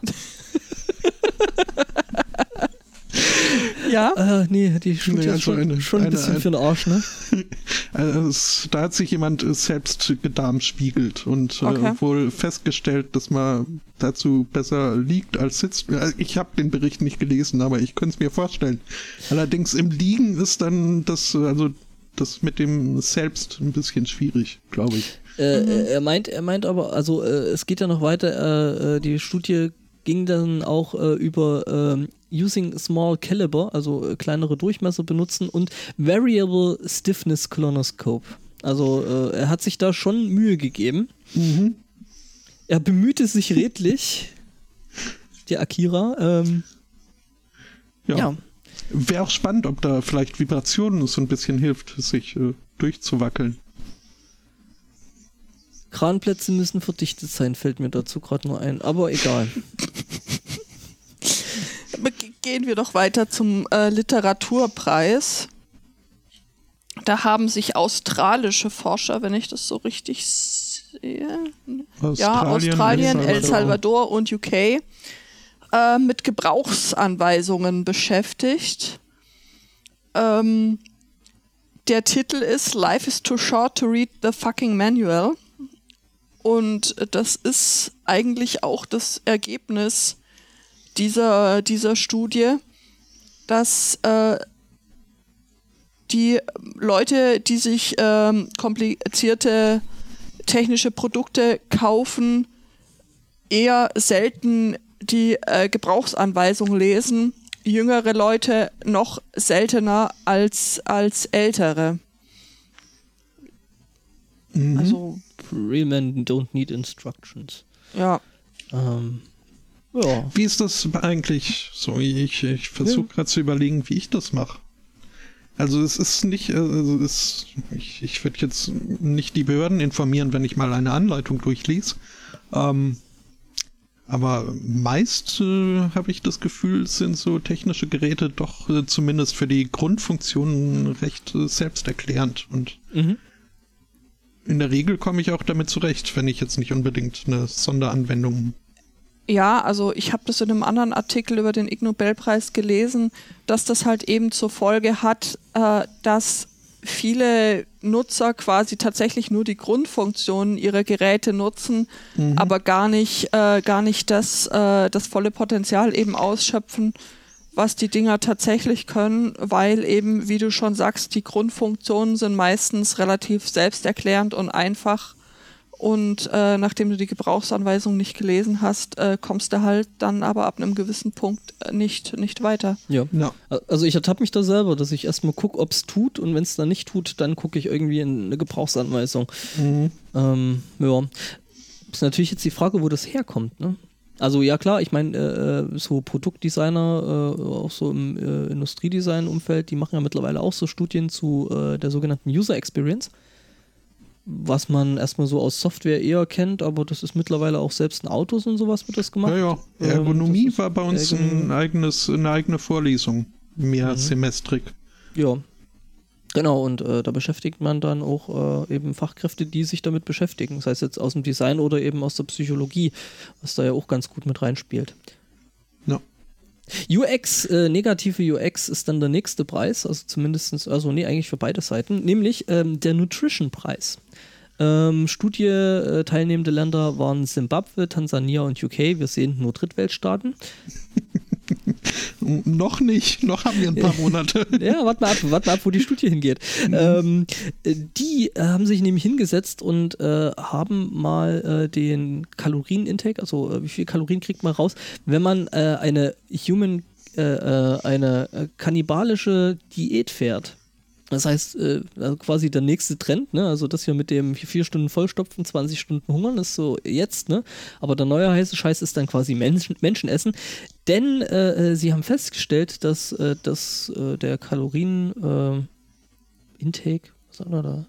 ja, Ah, nee, die Studie Nee, ist also schon, eine- schon ein eine- bisschen für den Arsch, ne? Also es, da hat sich jemand äh, selbst gedarmspiegelt und äh, Okay. wohl festgestellt, dass man dazu besser liegt als sitzt. Ich habe den Bericht nicht gelesen, aber ich könnte es mir vorstellen. Allerdings im Liegen ist dann das, äh, also das mit dem selbst ein bisschen schwierig, glaube ich. Äh, mhm. Er meint, er meint aber, also äh, es geht ja noch weiter, äh, äh die Studie ging dann auch äh, über ähm, Using Small Caliber, also äh, kleinere Durchmesser benutzen und Variable Stiffness Colonoscope. Also er hat sich da schon Mühe gegeben. Mhm. Er bemühte sich redlich, der Akira. Ähm, ja. ja. Wäre auch spannend, ob da vielleicht Vibrationen so ein bisschen hilft, sich äh, durchzuwackeln. Kranplätze müssen verdichtet sein, fällt mir dazu gerade nur ein. Aber egal. Gehen wir doch weiter zum äh, Literaturpreis. Da haben sich australische Forscher, wenn ich das so richtig sehe, Australien, ja, Australien, El Salvador, El Salvador und UK äh, mit Gebrauchsanweisungen beschäftigt. Ähm, der Titel ist Life is too short to read the fucking manual. Und das ist eigentlich auch das Ergebnis dieser, dieser Studie, dass äh, die Leute, die sich ähm, komplizierte technische Produkte kaufen, eher selten die äh, Gebrauchsanweisung lesen. Jüngere Leute noch seltener als, als ältere. Mhm. Also Real men don't need instructions. Ja. Ähm, ja. Wie ist das eigentlich? So, ich, ich versuche ja. gerade zu überlegen, wie ich das mache. Also es ist nicht, also es, ich, ich würde jetzt nicht die Behörden informieren, wenn ich mal eine Anleitung durchlese. Ähm, aber meist äh, habe ich das Gefühl, sind so technische Geräte doch äh, zumindest für die Grundfunktionen recht äh, selbsterklärend und mhm in der Regel komme ich auch damit zurecht, wenn ich jetzt nicht unbedingt eine Sonderanwendung. Ja, also ich habe das in einem anderen Artikel über den Ig Nobelpreis gelesen, dass das halt eben zur Folge hat, äh, dass viele Nutzer quasi tatsächlich nur die Grundfunktionen ihrer Geräte nutzen, mhm. aber gar nicht, äh, gar nicht das, äh, das volle Potenzial eben ausschöpfen, was die Dinger tatsächlich können, weil eben, wie du schon sagst, die Grundfunktionen sind meistens relativ selbsterklärend und einfach. Und äh, nachdem du die Gebrauchsanweisung nicht gelesen hast, äh, kommst du halt dann aber ab einem gewissen Punkt äh, nicht, nicht weiter. Ja. ja. Also ich ertappe mich da selber, dass ich erstmal gucke, ob es tut und wenn es dann nicht tut, dann gucke ich irgendwie in eine Gebrauchsanweisung. Mhm. Ähm, ja. Ist natürlich jetzt die Frage, wo das herkommt. Ne? Also ja klar, ich meine, äh, äh, so Produktdesigner, äh, auch so im äh, Industriedesign-Umfeld, die machen ja mittlerweile auch so Studien zu äh, der sogenannten User Experience, was man erstmal so aus Software eher kennt, aber das ist mittlerweile auch selbst in Autos und sowas wird das gemacht. Ja, ja. Ähm, Ergonomie ähm, war bei uns ein eigenes, eine eigene Vorlesung, mehr mhm. semestrig. Ja, Genau, und äh, da beschäftigt man dann auch äh, eben Fachkräfte, die sich damit beschäftigen, sei es jetzt aus dem Design oder eben aus der Psychologie, was da ja auch ganz gut mit reinspielt. Ja. UX, äh, negative UX ist dann der nächste Preis, also zumindest, also nee, eigentlich für beide Seiten, nämlich ähm, der Nutrition-Preis. Ähm, Studie äh, teilnehmende Länder waren Simbabwe, Tansania und UK. Wir sehen nur Drittweltstaaten. noch nicht, noch haben wir ein paar Monate. ja, warte mal ab, warte mal ab, wo die Studie hingeht. Mhm. Ähm, die äh, haben sich nämlich hingesetzt und äh, haben mal äh, den Kalorienintake, also äh, wie viel Kalorien kriegt man raus, wenn man äh, eine Human, äh, eine kannibalische Diät fährt. Das heißt, äh, also quasi der nächste Trend, ne? also das hier mit dem vier Stunden Vollstopfen, 20 Stunden Hungern ist so jetzt, ne? aber der neue heiße Scheiß ist dann quasi Menschen, Menschenessen. Denn äh, äh, sie haben festgestellt, dass, äh, dass äh, der Kalorien-Intake, was war da?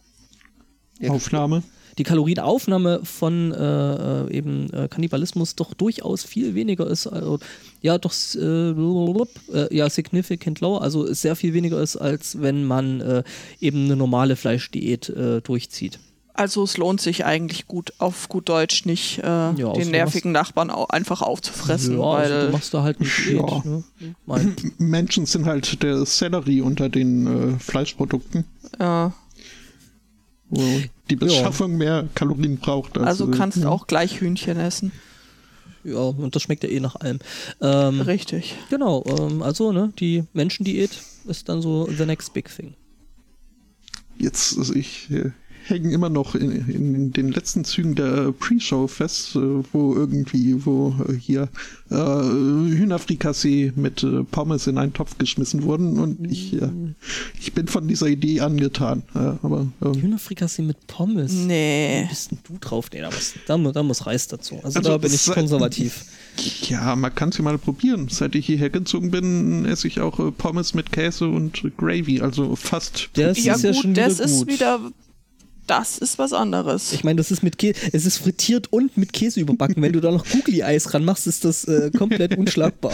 Aufnahme die Kalorienaufnahme von äh, äh, eben äh, Kannibalismus doch durchaus viel weniger ist, also, ja doch äh, äh, ja significant lower, also sehr viel weniger ist, als wenn man äh, eben eine normale Fleischdiät durchzieht. Also es lohnt sich eigentlich gut auf gut Deutsch nicht, ja, den nervigen Nachbarn auch einfach aufzufressen. Ja, weil also du machst da halt Diät. Ja. Ne? Menschen sind halt der Sellerie unter den Fleischprodukten. Ja die Beschaffung ja. mehr Kalorien braucht. also du kannst ja. auch gleich Hühnchen essen. Ja, und das schmeckt ja eh nach allem. Ähm, Richtig. Genau, ähm, also ne, die Menschendiät ist dann so the next big thing. jetzt, also ich äh, hänge immer noch in, in, den letzten Zügen der Pre-Show fest, äh, wo irgendwie, wo äh, hier äh, Hühnerfrikassee mit äh, Pommes in einen Topf geschmissen wurden und ich, äh, ich bin von dieser Idee angetan. aber ähm, Hühnerfrikassee mit Pommes? Nee. Wie bist denn du drauf? Nee, da muss, da, da muss Reis dazu. Also, also da bin ich konservativ. Ja, man kann es ja mal probieren. Seit ich hierher gezogen bin, esse ich auch Pommes mit Käse und Gravy, also fast. Das ja, ist ja gut, schon wieder das gut. ist wieder das ist was anderes. Ich meine, das ist mit Käse, es ist frittiert und mit Käse überbacken. Wenn du da noch Googly-Eis ranmachst, ist das äh, komplett unschlagbar.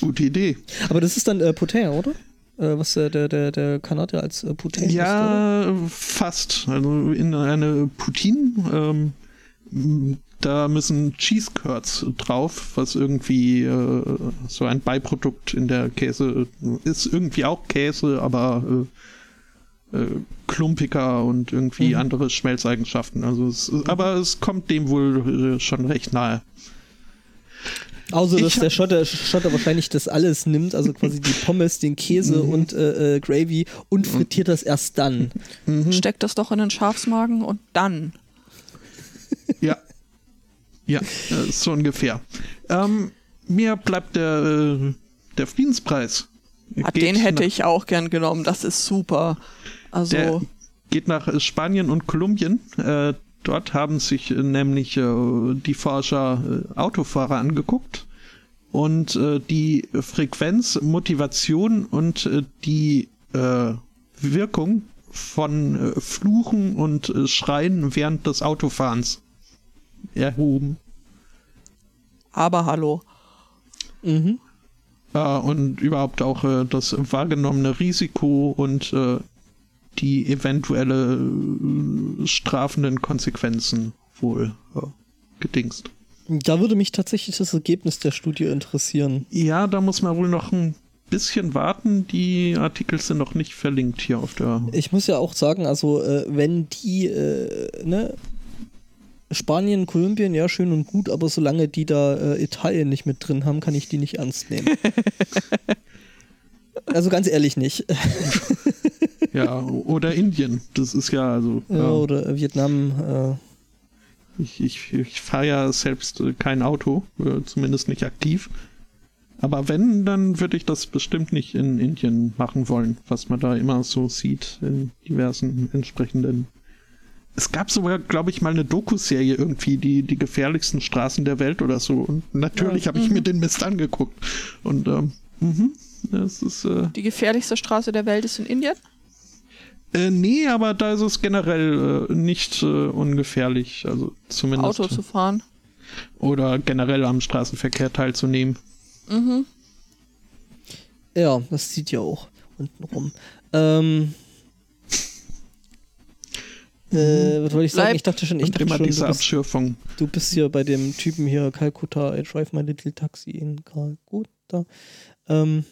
Gute Idee. Aber das ist dann äh, Potin, oder? Äh, was äh, der, der, der Kanadier als äh, Poutine ja, ist, Ja, fast. Also in eine Poutine, ähm, da müssen Cheese Curds drauf, was irgendwie äh, so ein Beiprodukt in der Käse ist. Irgendwie auch Käse, aber äh, klumpiger und irgendwie mhm. andere Schmelzeigenschaften. Also es, aber es kommt dem wohl äh, schon recht nahe. Außer, dass der Schotter, Schotter wahrscheinlich das alles nimmt, also quasi die Pommes, den Käse mhm. und äh, äh, Gravy und frittiert das erst dann. Mhm. Steckt das doch in den Schafsmagen und dann. Ja. Ja, so ungefähr. Ähm, mir bleibt der, äh, der Friedenspreis. Ah, den hätte ich auch gern genommen, das ist super. Also der geht nach Spanien und Kolumbien. Äh, dort haben sich äh, nämlich äh, die Forscher äh, Autofahrer angeguckt und die Frequenz, Motivation und die Wirkung von Fluchen und Schreien während des Autofahrens erhoben. Aber hallo. Mhm. und überhaupt auch das wahrgenommene Risiko und die eventuelle äh, strafenden Konsequenzen wohl äh, gedingst. Da würde mich tatsächlich das Ergebnis der Studie interessieren. Ja, da muss man wohl noch ein bisschen warten. Die Artikel sind noch nicht verlinkt hier auf der. Ich muss ja auch sagen, also äh, wenn die, äh, ne, Spanien, Kolumbien, ja, schön und gut, aber solange die da äh, Italien nicht mit drin haben, kann ich die nicht ernst nehmen. also ganz ehrlich nicht. Ja, oder Indien. Das ist ja also. Ja, ja. oder Vietnam. Äh. Ich, ich, ich fahre ja selbst äh, kein Auto, äh, zumindest nicht aktiv. Aber wenn, dann würde ich das bestimmt nicht in Indien machen wollen, was man da immer so sieht in diversen entsprechenden. Es gab sogar, glaube ich, mal eine Doku-Serie irgendwie, die, die gefährlichsten Straßen der Welt oder so. Und natürlich ja, habe ich mir mhm. den Mist angeguckt. Und ähm, mh, das ist. Äh, die gefährlichste Straße der Welt ist in Indien? Äh, nee, aber da ist es generell äh, nicht äh, ungefährlich. Also zumindest. Auto zu fahren. Oder generell am Straßenverkehr teilzunehmen. Mhm. Ja, das sieht ja auch unten rum. Ähm. Äh, was wollte ich sagen? Bleib ich dachte schon, ich dachte immer schon, diese du, bist, du bist hier bei dem Typen hier, Kalkutta, I drive my little taxi in Kalkutta. Ähm,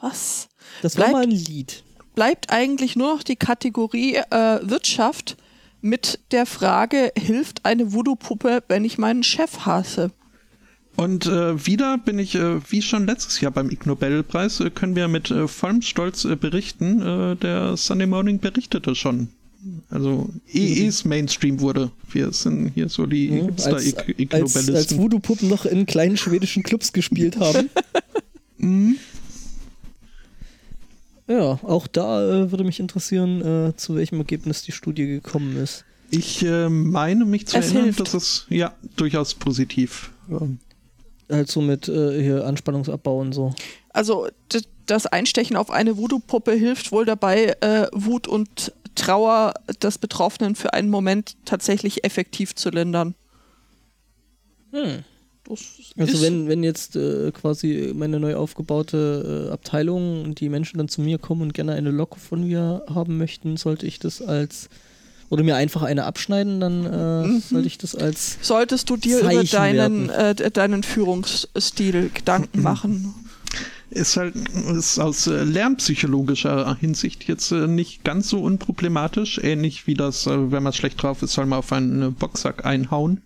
Was? Das Bleib, war mal ein Lied bleibt eigentlich nur noch die Kategorie äh, Wirtschaft mit der Frage, hilft eine Voodoo-Puppe, wenn ich meinen Chef hasse? Und äh, wieder bin ich, äh, wie schon letztes Jahr beim Ig Nobelpreis, äh, können wir mit äh, vollem Stolz äh, berichten, äh, der Sunday Morning berichtete schon. Also EEs Mainstream wurde. Wir sind hier so die ja, Ig Nobelisten. Als, als Voodoo-Puppen noch in kleinen schwedischen Clubs gespielt haben. mhm. Ja, auch da äh, würde mich interessieren, äh, zu welchem Ergebnis die Studie gekommen ist. Ich äh, meine mich zu es erinnern, hilft. dass es ja durchaus positiv. Ähm, halt so mit äh, hier Anspannungsabbau und so. Also das Einstechen auf eine Voodoo-Puppe hilft wohl dabei, äh, Wut und Trauer des Betroffenen für einen Moment tatsächlich effektiv zu lindern. Hm also wenn, wenn jetzt äh, quasi meine neu aufgebaute äh, Abteilung und die Menschen dann zu mir kommen und gerne eine Lok von mir haben möchten, sollte ich das als oder mir einfach eine abschneiden, dann äh, mhm. sollte ich das als solltest du dir Zeichen über deinen äh, deinen Führungsstil Gedanken machen. Ist halt ist aus äh, lernpsychologischer Hinsicht jetzt äh, nicht ganz so unproblematisch, ähnlich wie das, wenn man schlecht drauf ist, soll man auf einen Boxsack einhauen.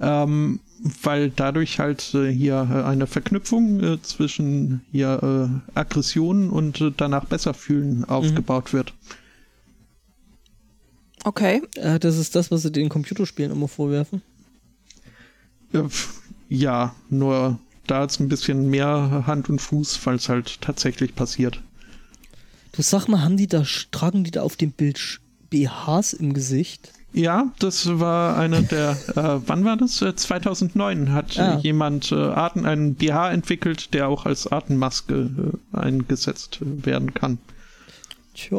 Ähm, weil dadurch halt äh, hier äh, eine Verknüpfung äh, zwischen hier äh, Aggression und äh, danach besser fühlen aufgebaut mhm. wird. Okay. Äh, das ist das, was sie den Computerspielen immer vorwerfen. Äh, Ja, nur da hat's ein bisschen mehr Hand und Fuß, falls halt tatsächlich passiert. Du sag mal, haben die da, tragen die da auf dem Bild BHs im Gesicht? Ja, das war einer der, äh, wann war das? Äh, 2009 hat Ah. äh, jemand äh, Atem, einen BH entwickelt, der auch als Atemmaske äh, eingesetzt äh, werden kann. Tja,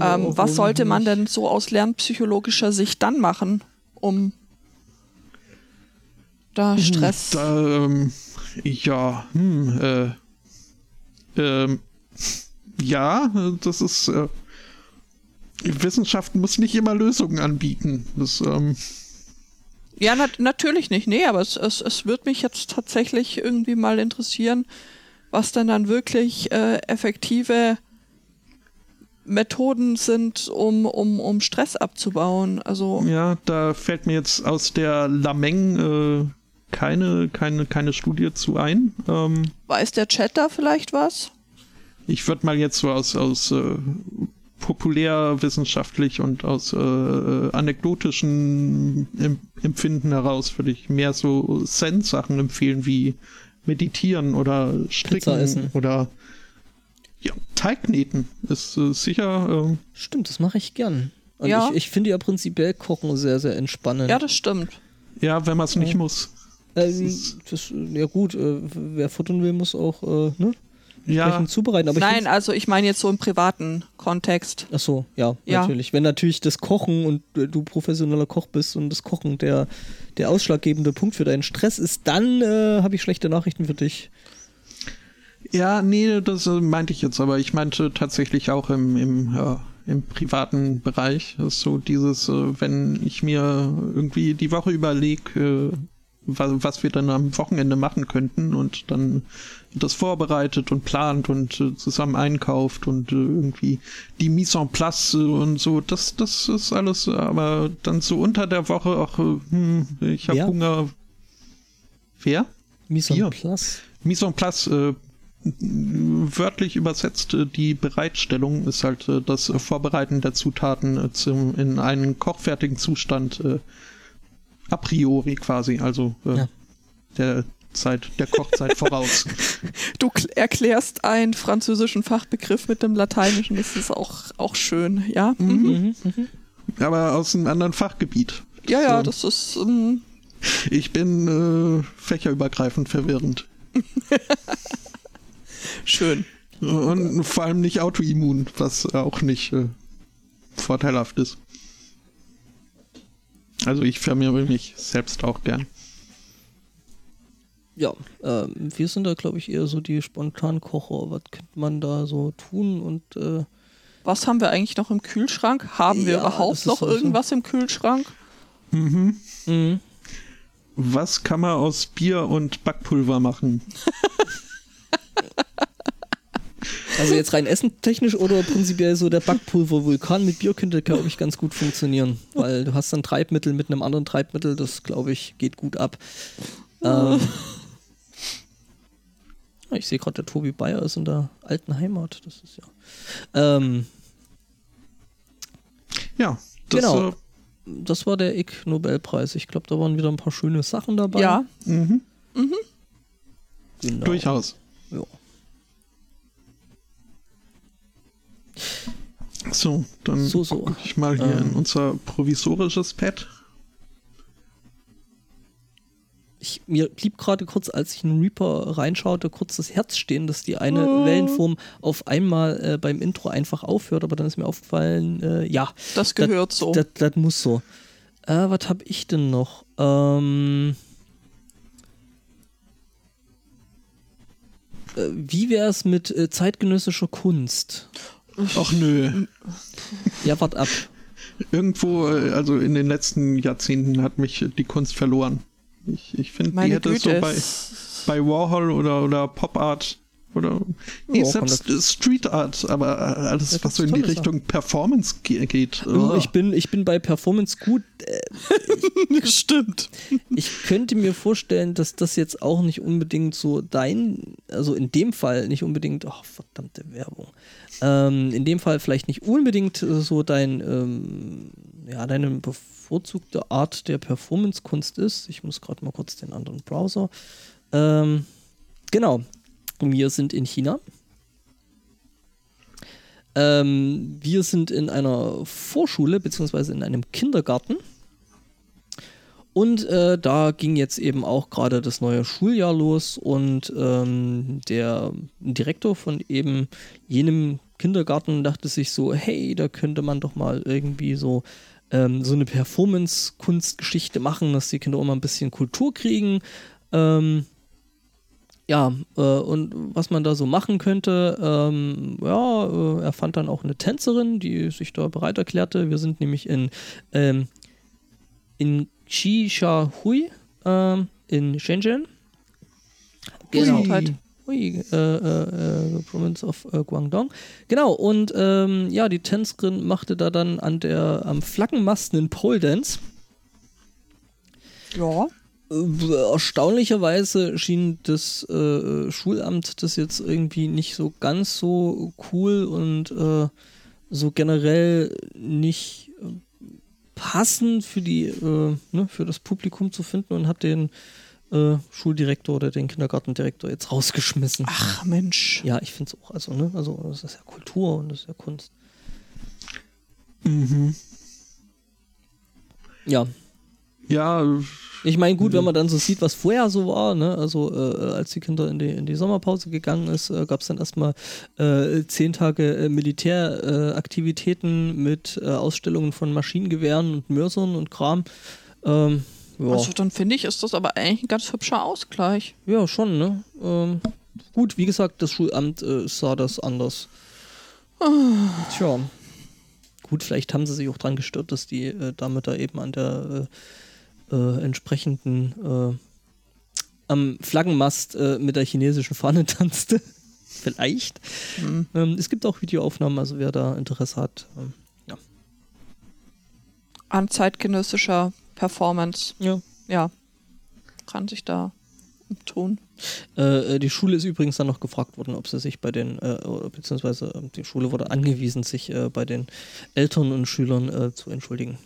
Ähm, was sollte man denn so aus lernpsychologischer Sicht dann machen, um da Stress. Da, ähm, ja, hm, äh, ähm, ja, das ist, äh, Wissenschaft muss nicht immer Lösungen anbieten. Das, ähm, Ja, nat natürlich nicht. Nee, aber es, es, es wird mich jetzt tatsächlich irgendwie mal interessieren, was denn dann wirklich äh, effektive Methoden sind, um, um, um Stress abzubauen. Also, ja, da fällt mir jetzt aus der Lameng äh, keine, keine, keine Studie zu ein. Ähm, weiß der Chat da vielleicht was? ich würde mal jetzt so aus, aus äh, populärwissenschaftlich und aus äh, äh, anekdotischen em Empfinden heraus würde ich mehr so Zen-Sachen empfehlen wie meditieren oder Pizza stricken essen. oder ja, Teignähten ist äh, sicher äh, Stimmt, das mache ich gern. Und Ja. ich, ich finde ja prinzipiell Kochen sehr, sehr entspannend. Ja, das stimmt. ja, wenn man es nicht muss. ähm, ist- das, ja gut, äh, wer futtern will, muss auch äh, ne, Ja, zubereiten. Aber Nein, also ich meine jetzt so im privaten Kontext. Ach so, ja, Ja. natürlich. Wenn natürlich das Kochen und äh, du professioneller Koch bist und das Kochen der, der ausschlaggebende Punkt für deinen Stress ist, dann äh, habe ich schlechte Nachrichten für dich. Ja, nee, das äh, meinte ich jetzt, aber ich meinte tatsächlich auch im, im, ja, im privaten Bereich. Das ist so dieses, äh, wenn ich mir irgendwie die Woche überlege, äh, was, was wir dann am Wochenende machen könnten und dann das vorbereitet und plant und äh, zusammen einkauft und äh, irgendwie die Mise en place äh, und so, das, das ist alles, aber dann so unter der Woche auch, äh, hm, ich habe? Hunger. Wer? Mise en place. Mise en place, äh, wörtlich übersetzt, äh, die Bereitstellung ist halt das Vorbereiten der Zutaten zum, in einen kochfertigen Zustand äh, a priori quasi, also äh, Ja. der Zeit, der Kochzeit voraus. Du kl- erklärst einen französischen Fachbegriff mit dem lateinischen, das ist auch, auch schön, ja? Mhm. Mhm, mhm. Aber aus einem anderen Fachgebiet. Ja, ja, So. das ist. Ähm, Ich bin äh, fächerübergreifend verwirrend. schön. Und vor allem nicht autoimmun, was auch nicht äh, vorteilhaft ist. Also ich vermehre mich selbst auch gern. Ja, ähm, wir sind da, glaube ich, eher so die Spontankocher. Was könnte man da so tun und äh, Was haben wir eigentlich noch im Kühlschrank? Haben wir Ja, überhaupt noch sowieso- irgendwas im Kühlschrank? Mhm. mhm. Was kann man aus Bier und Backpulver machen? Also jetzt rein essentechnisch oder prinzipiell so der Backpulver-Vulkan mit Bier könnte, glaube ich, ganz gut funktionieren. Weil du hast dann Treibmittel mit einem anderen Treibmittel, das, glaube ich, geht gut ab. Ähm, ich sehe gerade, der Tobi Bayer ist in der alten Heimat. Das ist ja. Ähm, Ja, das Genau. äh, das war der Ig Nobelpreis. Ich glaube, da waren wieder ein paar schöne Sachen dabei. Ja, mhm, genau. durchaus. Ja. So, dann So, so. gucke ich mal hier Ähm. in unser provisorisches Pad. Ich, mir blieb gerade kurz, als ich in Reaper reinschaute, kurz das Herz stehen, dass die eine Oh. Wellenform auf einmal äh, beim Intro einfach aufhört, aber dann ist mir aufgefallen, äh, ja, das gehört so. das, das muss so. Äh, was habe ich denn noch? Ähm, äh, wie wäre es mit äh, zeitgenössischer Kunst? Ach nö. Ja, wart ab. Irgendwo, äh, also in den letzten Jahrzehnten hat mich die Kunst verloren. Ich, ich finde, die hätte Güte. so bei, bei Warhol oder, oder Pop Art oder nee, Ja, selbst Street Art, aber äh, alles, was so in die Richtung Performance ge geht. Oh, oh. ich, bin, ich bin bei Performance gut. Äh, Stimmt. Ich könnte mir vorstellen, dass das jetzt auch nicht unbedingt so dein, also in dem Fall nicht unbedingt, ach verdammte Werbung, ähm, in dem Fall vielleicht nicht unbedingt äh, so dein ähm, ja, deine bevorzugte Art der Performance-Kunst ist. Ich muss gerade mal kurz den anderen Browser. Ähm, genau. Wir sind in China. Ähm, wir sind in einer Vorschule beziehungsweise in einem Kindergarten. Und äh, da ging jetzt eben auch gerade das neue Schuljahr los und ähm, der Direktor von eben jenem Kindergarten dachte sich so, hey, da könnte man doch mal irgendwie so ähm, so eine Performance-Kunstgeschichte machen, dass die Kinder auch mal ein bisschen Kultur kriegen. Ähm, ja, äh, und was man da so machen könnte, ähm, ja, äh, er fand dann auch eine Tänzerin, die sich da bereit erklärte. Wir sind nämlich in, ähm, in Hui ähm, in Shenzhen. Genau. Ui. Ui, äh, äh, Province of äh, Guangdong. Genau, und ähm, ja, die Tänzerin machte da dann an der, am Flaggenmast einen Pole Dance. Ja. Äh, erstaunlicherweise schien das äh, Schulamt das jetzt irgendwie nicht so ganz so cool und äh, so generell nicht äh, passend für die äh, ne, für das Publikum zu finden und hat den äh, Schuldirektor oder den Kindergartendirektor jetzt rausgeschmissen. Ach Mensch. Ja, ich finde es auch. Also, ne, also das ist ja Kultur und das ist ja Kunst. Mhm. Ja, ja. Ich meine, gut, wenn man dann so sieht, was vorher so war, ne? also äh, als die Kinder in die, in die Sommerpause gegangen ist, äh, gab es dann erstmal äh, zehn Tage äh, Militäraktivitäten mit äh, Ausstellungen von Maschinengewehren und Mörsern und Kram. Ähm, ja. Also dann finde ich, ist das aber eigentlich ein ganz hübscher Ausgleich. Ja, schon, ne? Ähm, gut, wie gesagt, das Schulamt äh, sah das anders. Ah. Tja. Gut, vielleicht haben sie sich auch dran gestört, dass die damit da eben an der äh, entsprechenden äh, am Flaggenmast äh, mit der chinesischen Fahne tanzte. Vielleicht. Mhm. Ähm, es gibt auch Videoaufnahmen, also wer da Interesse hat. Ähm, ja. An zeitgenössischer Performance. Ja. Ja. Kann sich da tun. Äh, die Schule ist übrigens dann noch gefragt worden, ob sie sich bei den, äh, beziehungsweise äh, die Schule wurde angewiesen, sich äh, bei den Eltern und Schülern zu entschuldigen.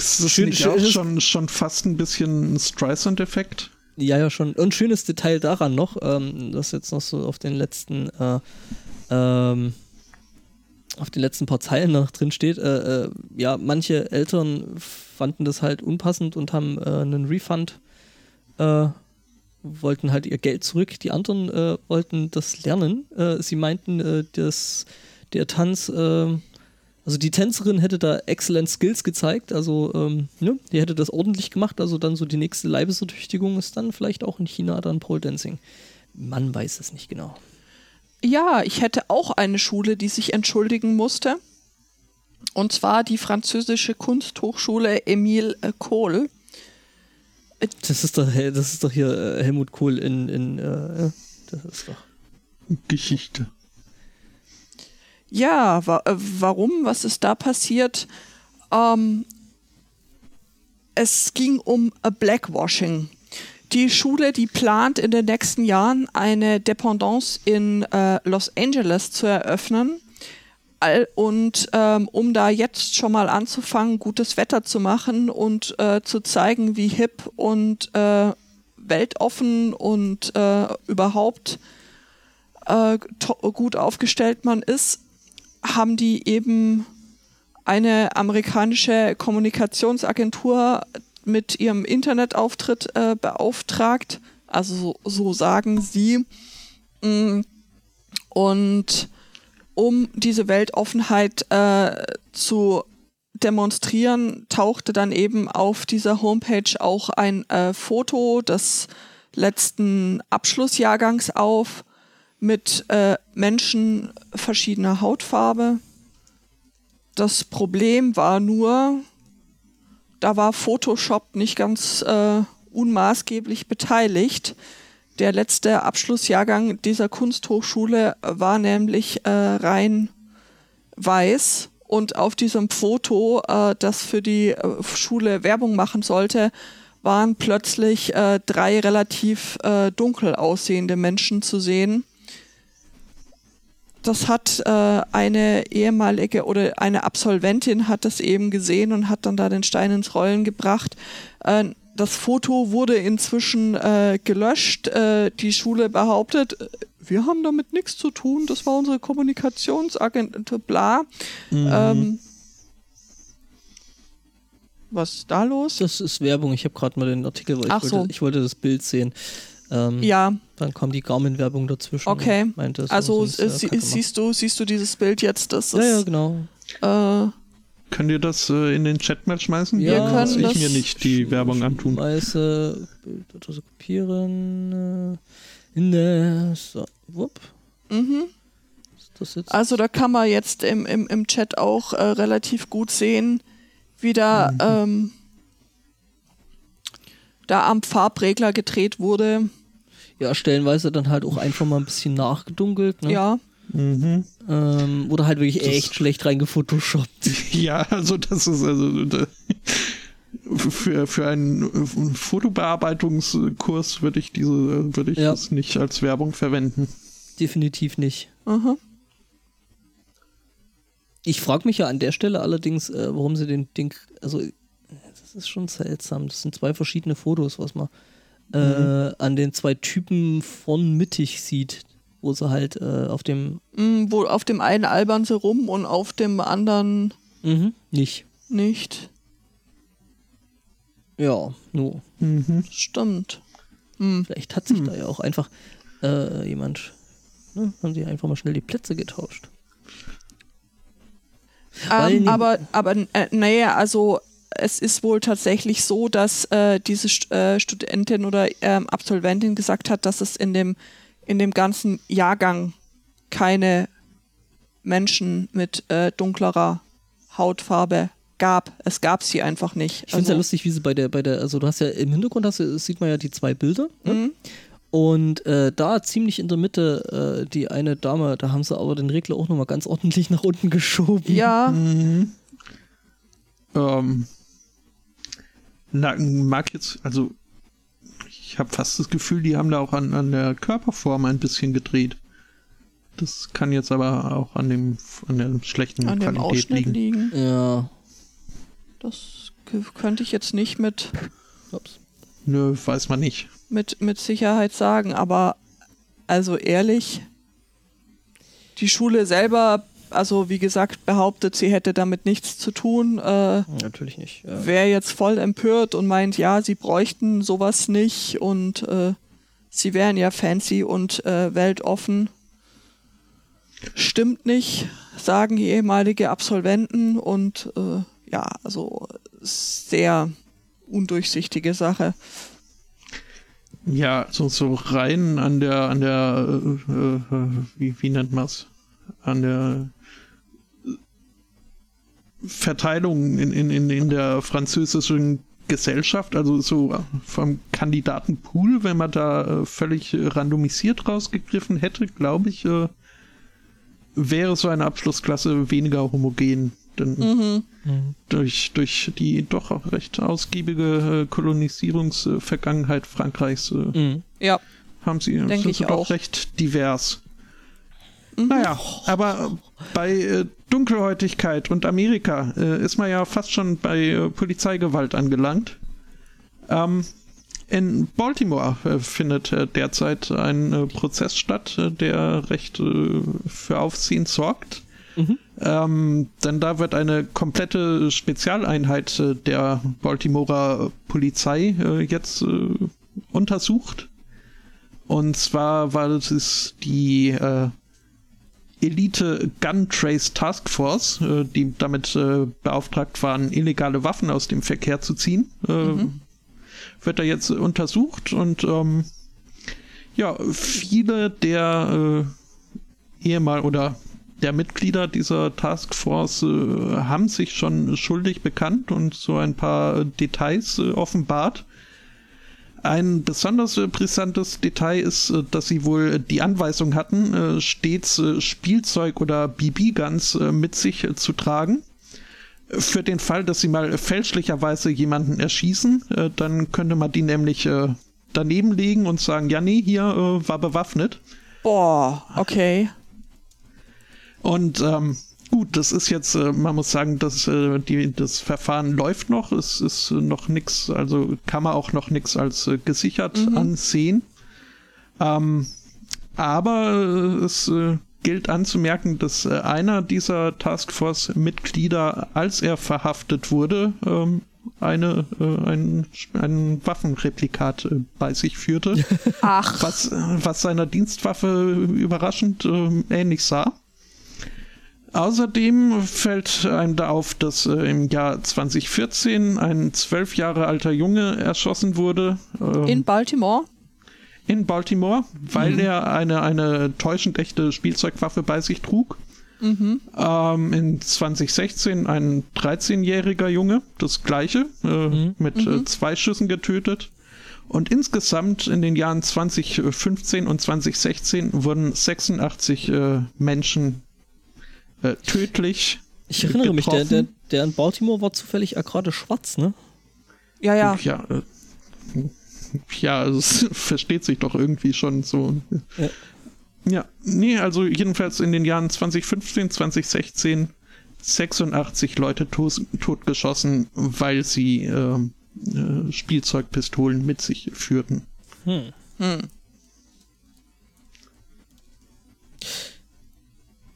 Ist das schön, nicht schön, auch schon, schon fast ein bisschen ein Streisand-Effekt? Ja, ja, schon. Und schönes Detail daran noch, ähm, das jetzt noch so auf den letzten, äh, ähm, auf den letzten paar Zeilen noch drin steht. Äh, äh, ja, manche Eltern fanden das halt unpassend und haben äh, einen Refund, äh, wollten halt ihr Geld zurück. Die anderen äh, wollten das lernen. sie meinten, dass der Tanz also die Tänzerin hätte da excellent Skills gezeigt, also ähm, ne, die hätte das ordentlich gemacht, also dann so die nächste Leibesertüchtigung ist dann vielleicht auch in China dann Pole Dancing. Man weiß es nicht genau. Ja, ich hätte auch eine Schule, die sich entschuldigen musste. Und zwar die französische Kunsthochschule Emile Kohl. Das ist doch, das ist doch hier äh, Helmut Kohl in, in äh, das ist doch Geschichte. Ja, wa äh, warum? Was ist da passiert? Ähm, es ging um Blackwashing. Die Schule, die plant in den nächsten Jahren eine Dependance in äh, Los Angeles zu eröffnen. Und ähm, um da jetzt schon mal anzufangen, gutes Wetter zu machen und äh, zu zeigen, wie hip und äh, weltoffen und äh, überhaupt äh, gut aufgestellt man ist, haben die eben eine amerikanische Kommunikationsagentur mit ihrem Internetauftritt äh, beauftragt. Also so, sagen sie. Mm. Und um diese Weltoffenheit äh, zu demonstrieren, tauchte dann eben auf dieser Homepage auch ein äh, Foto des letzten Abschlussjahrgangs auf mit äh, Menschen verschiedener Hautfarbe. Das Problem war nur, da war Photoshop nicht ganz äh, unmaßgeblich beteiligt. Der letzte Abschlussjahrgang dieser Kunsthochschule war nämlich äh, rein weiß und auf diesem Foto, äh, das für die äh, Schule Werbung machen sollte, waren plötzlich äh, drei relativ äh, dunkel aussehende Menschen zu sehen das hat äh, eine ehemalige oder eine Absolventin hat das eben gesehen und hat dann da den Stein ins Rollen gebracht. Äh, das Foto wurde inzwischen äh, gelöscht. Äh, die Schule behauptet, äh, wir haben damit nichts zu tun, das war unsere Kommunikationsagentur, bla. Mhm. Ähm, was ist da los? Das ist Werbung. Ich habe gerade mal den Artikel, weil ich, so. wollte, ich wollte das Bild sehen. Ähm, Ja, Dann kam die Garmin-Werbung dazwischen. Okay. Meinte, das also uns, äh, sie, siehst du, siehst du dieses Bild jetzt? Das Ja, ja, genau. äh, Könnt ihr das äh, in den Chat mal schmeißen? Wir Dann können ich das- mir nicht die Werbung antun. Weiße Bildadresse kopieren. Äh, in der. So, wupp. mhm. Ist das jetzt? Also da kann man jetzt im, im, im Chat auch äh, relativ gut sehen, wie da, ähm, da am Farbregler gedreht wurde. Ja, stellenweise dann halt auch einfach mal ein bisschen nachgedunkelt. Ne? Ja, Mhm. Ähm, oder halt wirklich Das- echt schlecht reingefotoshoppt. Ja, also das ist also da, für, für einen äh, Fotobearbeitungskurs würde ich diese würde ich Ja. das nicht als Werbung verwenden. Definitiv nicht. aha. Ich frage mich ja an der Stelle allerdings, äh, warum sie den Ding. Also, das ist schon seltsam. Das sind zwei verschiedene Fotos, was man äh, an den zwei Typen von mittig sieht, wo sie halt äh, auf dem. Mm, wo auf dem einen albern sie rum und auf dem anderen Mhm, nicht. nicht. Ja, nur. Mhm. Stimmt. Hm. Vielleicht hat sich da ja auch einfach äh, jemand. Ne, haben sie einfach mal schnell die Plätze getauscht. Ähm, aber, aber äh, naja, also es ist wohl tatsächlich so, dass äh, diese St äh, Studentin oder ähm, Absolventin gesagt hat, dass es in dem, in dem ganzen Jahrgang keine Menschen mit äh, dunklerer Hautfarbe gab. Es gab sie einfach nicht. Ich finde es ja Also, lustig, wie sie bei der, bei der, also du hast ja im Hintergrund hast sieht man ja die zwei Bilder. Ne? Mhm. Und äh, da ziemlich in der Mitte äh, die eine Dame, da haben sie aber den Regler auch nochmal ganz ordentlich nach unten geschoben. Ja, Mhm. Ähm, na, mag jetzt, also ich habe fast das Gefühl, die haben da auch an, an der Körperform ein bisschen gedreht. Das kann jetzt aber auch an dem an der schlechten an dem Qualität Ausschnitt liegen. liegen. Ja. Das könnte ich jetzt nicht mit, Ups. Nö, weiß man nicht. mit, mit Sicherheit sagen, aber also ehrlich, die Schule selber, also wie gesagt, behauptet, sie hätte damit nichts zu tun, äh, Natürlich nicht. Ja. wäre jetzt voll empört und meint, ja, sie bräuchten sowas nicht und äh, sie wären ja fancy und äh, weltoffen. Stimmt nicht, sagen ehemalige Absolventen und äh, ja, also sehr undurchsichtige Sache. Ja, so, so rein an der, an der, äh, äh, wie, wie nennt man's? An der Verteilung in, in, in, in der französischen Gesellschaft, also so vom Kandidatenpool, wenn man da äh, völlig randomisiert rausgegriffen hätte, glaube ich, äh, wäre so eine Abschlussklasse weniger homogen. Denn Mhm. Durch, durch die doch auch recht ausgiebige äh, Kolonisierungsvergangenheit Frankreichs Mhm. Ja. haben sie, Denk sind sie doch auch. recht divers. Mhm. Naja, aber bei Dunkelhäutigkeit und Amerika äh, ist man ja fast schon bei äh, Polizeigewalt angelangt. Ähm, in Baltimore äh, findet äh, derzeit ein äh, Prozess statt, äh, der recht für Aufsehen sorgt. Mhm. Ähm, denn da wird eine komplette Spezialeinheit der Baltimorer Polizei jetzt untersucht. Und zwar war es die Elite Gun Trace Task Force, äh, die damit äh, beauftragt waren, illegale Waffen aus dem Verkehr zu ziehen. Äh, Mhm. Wird da jetzt untersucht und ähm, ja, viele der äh, ehemal oder der Mitglieder dieser Taskforce äh, haben sich schon schuldig bekannt und so ein paar Details äh, offenbart. Ein besonders äh, brisantes Detail ist, äh, dass sie wohl die Anweisung hatten, äh, stets äh, Spielzeug oder BB-Guns äh, mit sich äh, zu tragen. Für den Fall, dass sie mal fälschlicherweise jemanden erschießen, äh, dann könnte man die nämlich äh, daneben legen und sagen, ja nee, hier äh, war bewaffnet. Boah, okay. Und ähm, gut, das ist jetzt, äh, man muss sagen, dass äh, die, das Verfahren läuft noch. Es ist noch nichts, also kann man auch noch nichts als äh, gesichert Mhm. ansehen. Ähm, aber es gilt anzumerken, dass einer dieser Taskforce-Mitglieder, als er verhaftet wurde, ähm, eine, ein, ein Waffenreplikat bei sich führte, Ach, was, was seiner Dienstwaffe überraschend äh, ähnlich sah. Außerdem fällt einem da auf, dass äh, im Jahr 2014 ein zwölf Jahre alter Junge erschossen wurde. ähm, in Baltimore? in Baltimore, weil er eine, eine täuschend echte Spielzeugwaffe bei sich trug. Ähm, in 2016 ein 13-jähriger Junge, das gleiche, äh, mit äh, zwei Schüssen getötet. Und insgesamt in den Jahren 2015 und 2016 wurden 86 äh, Menschen äh, tödlich. Ich erinnere mich, der, der, der in Baltimore war zufällig gerade schwarz, ne? Ja, ja. Ja, äh, ja, es versteht sich doch irgendwie schon so. Ja. Ja, nee, also jedenfalls in den Jahren 2015, 2016 86 Leute totgeschossen, weil sie ähm, äh, Spielzeugpistolen mit sich führten. Hm. Hm.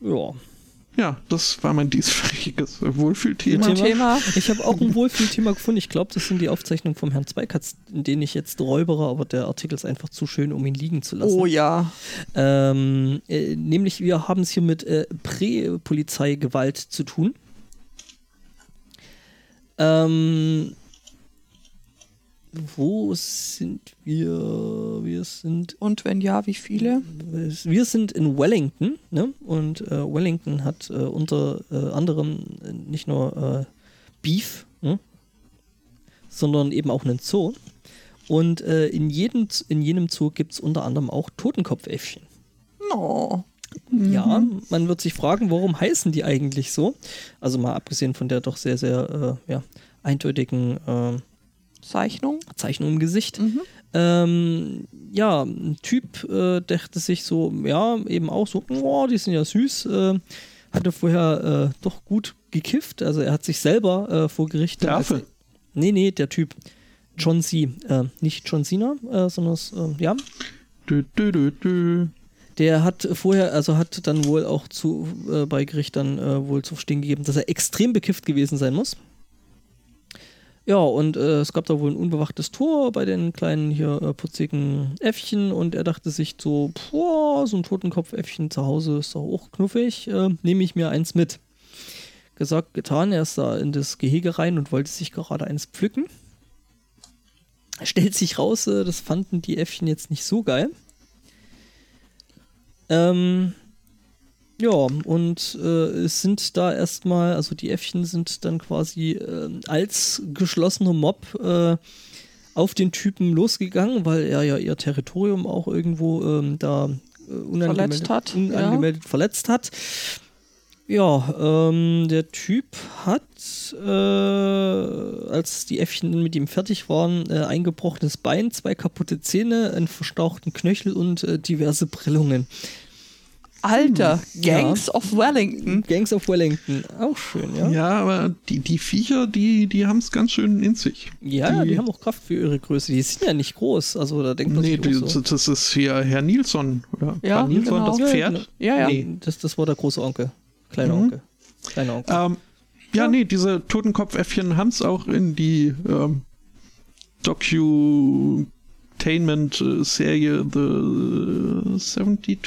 Ja. Ja, das war mein dieswöchiges Wohlfühlthema. Thema. Thema. Ich habe auch ein Wohlfühlthema gefunden. Ich glaube, das sind die Aufzeichnungen vom Herrn Zweikatz, in denen ich jetzt räubere, aber der Artikel ist einfach zu schön, um ihn liegen zu lassen. Oh ja. Ähm, äh, nämlich, wir haben es hier mit äh, Prä-Polizeigewalt zu tun. Ähm, wo sind wir? Wir sind Und wenn ja, wie viele? wir sind in Wellington, ne? Und äh, Wellington hat äh, unter äh, anderem äh, nicht nur äh, Beef, ne? sondern eben auch einen Zoo. Und äh, in, jedem, in jenem Zoo gibt es unter anderem auch Totenkopfäffchen. No. Ja, man wird sich fragen, warum heißen die eigentlich so? Also mal abgesehen von der doch sehr, sehr ja, eindeutigen Zeichnung? Zeichnung im Gesicht. Mhm. Ähm, ja, ein Typ äh, dachte sich so, ja, eben auch so, oh, die sind ja süß. Äh, hatte vorher äh, doch gut gekifft. Also er hat sich selber äh, vor Gericht. Der als- Affe. Nee, nee, der Typ. John C. Äh, nicht John Cena, äh, sondern äh, ja. Dö, dö, dö, dö. Der hat vorher, also hat dann wohl auch zu, äh, bei Gericht dann äh, wohl zu verstehen gegeben, dass er extrem bekifft gewesen sein muss. Ja, und äh, es gab da wohl ein unbewachtes Tor bei den kleinen hier äh, putzigen Äffchen und er dachte sich so, boah, so ein Totenkopfäffchen zu Hause ist doch auch knuffig, äh, nehme ich mir eins mit. Gesagt, getan, er ist da in das Gehege rein und wollte sich gerade eins pflücken. Stellt sich raus, äh, das fanden die Äffchen jetzt nicht so geil. Ähm, ja, und äh, es sind da erstmal, also die Äffchen sind dann quasi äh, als geschlossener Mob äh, auf den Typen losgegangen, weil er ja ihr Territorium auch irgendwo ähm, da äh, unangemeldet Verletzt hat, unangemeldet verletzt hat. Ja, ähm, der Typ hat, äh, als die Äffchen mit ihm fertig waren, äh, ein gebrochenes Bein, zwei kaputte Zähne, einen verstauchten Knöchel und äh, diverse Prellungen. Alter, Hm, ja. Gangs of Wellington. Gangs of Wellington, auch schön, ja. Ja, aber die, die Viecher, die, die haben es ganz schön in sich. Ja, die, Die- haben auch Kraft für ihre Größe. Die sind ja nicht groß, also da denkt man Nee, sich die, auch so. das ist hier Herr Nilsson. Oder? Ja, Karl Nilsson, genau. das Ja, Pferd. genau. Ja, ja. Nee. Das, das war der große Onkel. Kleiner Mhm. Onkel. Kleiner Onkel. Ähm, ja, nee, diese Totenkopfäffchen haben es auch in die ähm, Docutainment-Serie The 72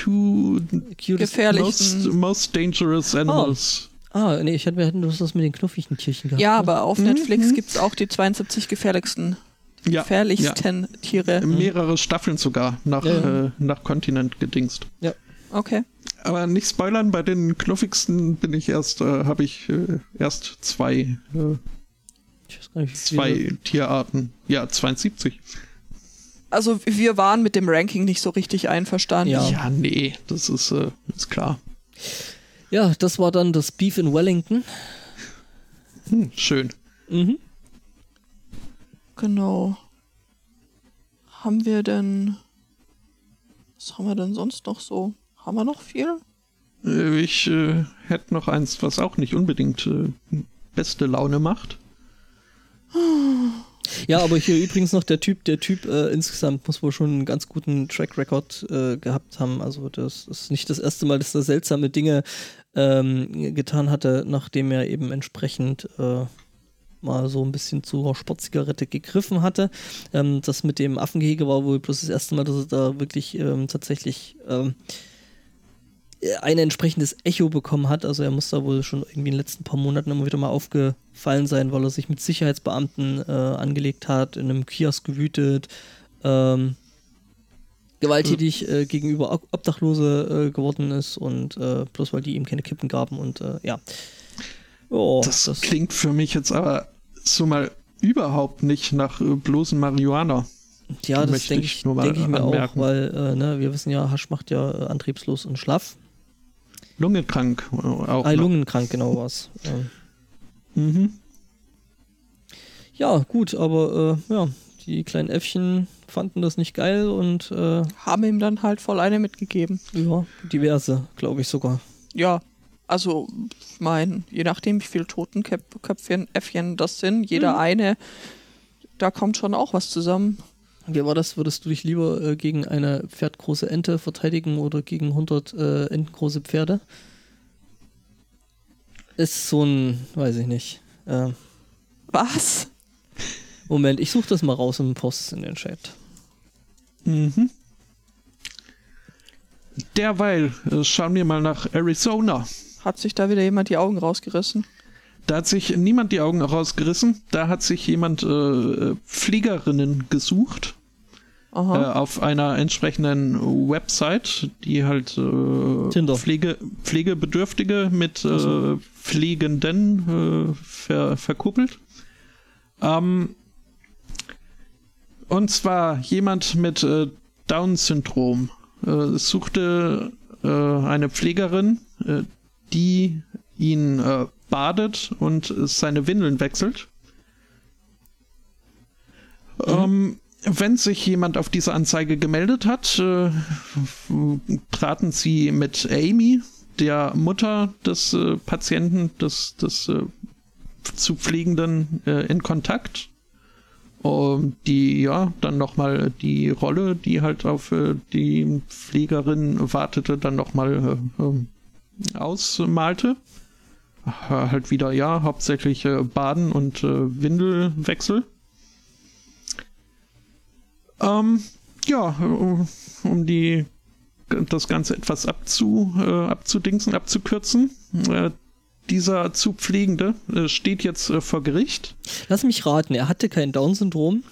Cutest- gefährlich. most, most Dangerous Animals. Ah, nee, ich hatte, wir hätten das mit den knuffigen Tierchen gehabt. Ja, ne? aber auf Mhm. Netflix gibt es auch die 72 gefährlichsten, Ja, ja. gefährlichsten Tiere. Mehrere Staffeln sogar nach, Ja, ja. Äh, nach Kontinent gedingst. Okay. Aber nicht spoilern, bei den knuffigsten bin ich erst, äh, habe ich äh, erst zwei, äh, Ich weiß gar nicht, wie zwei viele- Tierarten. Ja, 72. Also wir waren mit dem Ranking nicht so richtig einverstanden. Ja. Ja, nee, das ist, äh, ist klar. Ja, das war dann das Beef in Wellington. Hm, schön. Mhm. Genau. Haben wir denn. Was haben wir denn sonst noch so? Haben wir noch viel? Äh, ich äh, hätte noch eins, was auch nicht unbedingt äh, beste Laune macht. Ja, aber hier übrigens noch der Typ, der Typ äh, insgesamt muss wohl schon einen ganz guten Track Record äh, gehabt haben. Also das ist nicht das erste Mal, dass er seltsame Dinge ähm, getan hatte, nachdem er eben entsprechend äh, mal so ein bisschen zur Sportzigarette gegriffen hatte. Ähm, das mit dem Affengehege war wohl bloß das erste Mal, dass er da wirklich ähm, tatsächlich ähm, ein entsprechendes Echo bekommen hat. Also er muss da wohl schon irgendwie in den letzten paar Monaten immer wieder mal aufgefallen sein, weil er sich mit Sicherheitsbeamten äh, angelegt hat, in einem Kiosk gewütet, ähm, gewalttätig äh, gegenüber Obdachlose äh, geworden ist und äh, bloß weil die ihm keine Kippen gaben und äh, ja. Oh, das, das, klingt für mich jetzt aber so mal überhaupt nicht nach äh, bloßen Marihuana. Ja, das denke ich, denk ich mir anmerken. auch, weil ne, wir wissen ja, Hasch macht ja antriebslos und schlaff. Lungenkrank auch. Ah, lungenkrank, genau was. Ja. Mhm. Ja, gut, aber äh, ja, die kleinen Äffchen fanden das nicht geil und äh, haben ihm dann halt voll eine mitgegeben. Ja, diverse, glaube ich sogar. Ja, also ich meine, je nachdem, wie viele Totenköpfchen, Äffchen das sind, jeder mhm. eine, da kommt schon auch was zusammen. Wie war das? Würdest du dich lieber äh, gegen eine pferdgroße Ente verteidigen oder gegen 100 äh, entengroße Pferde? Ist so ein, weiß ich nicht. Äh, Was? Moment, ich suche das mal raus und poste in den Chat. Mhm. Derweil äh, schauen wir mal nach Arizona. Hat sich da wieder jemand die Augen rausgerissen? Da hat sich niemand die Augen rausgerissen. Da hat sich jemand äh, Fliegerinnen gesucht äh, auf einer entsprechenden Website, die halt äh, Pflege, Pflegebedürftige mit äh, Pflegenden äh, ver, verkuppelt. Ähm, und zwar jemand mit äh, Down-Syndrom suchte eine Pflegerin, die ihn badet und seine Windeln wechselt. Mhm. Ähm, wenn sich jemand auf diese Anzeige gemeldet hat, äh, traten sie mit Amy, der Mutter des äh, Patienten, des, des äh, zu Pflegenden, äh, in Kontakt. Um, die ja dann nochmal die Rolle, die halt auf äh, die Pflegerin wartete, dann nochmal äh, ähm, ausmalte. Halt wieder, ja, hauptsächlich Baden und Windelwechsel. Ähm, ja, um die das Ganze etwas abzu, äh, abzudingsen, abzukürzen. Äh, dieser zu Pflegende äh, steht jetzt äh, vor Gericht. Lass mich raten, er hatte kein Down-Syndrom.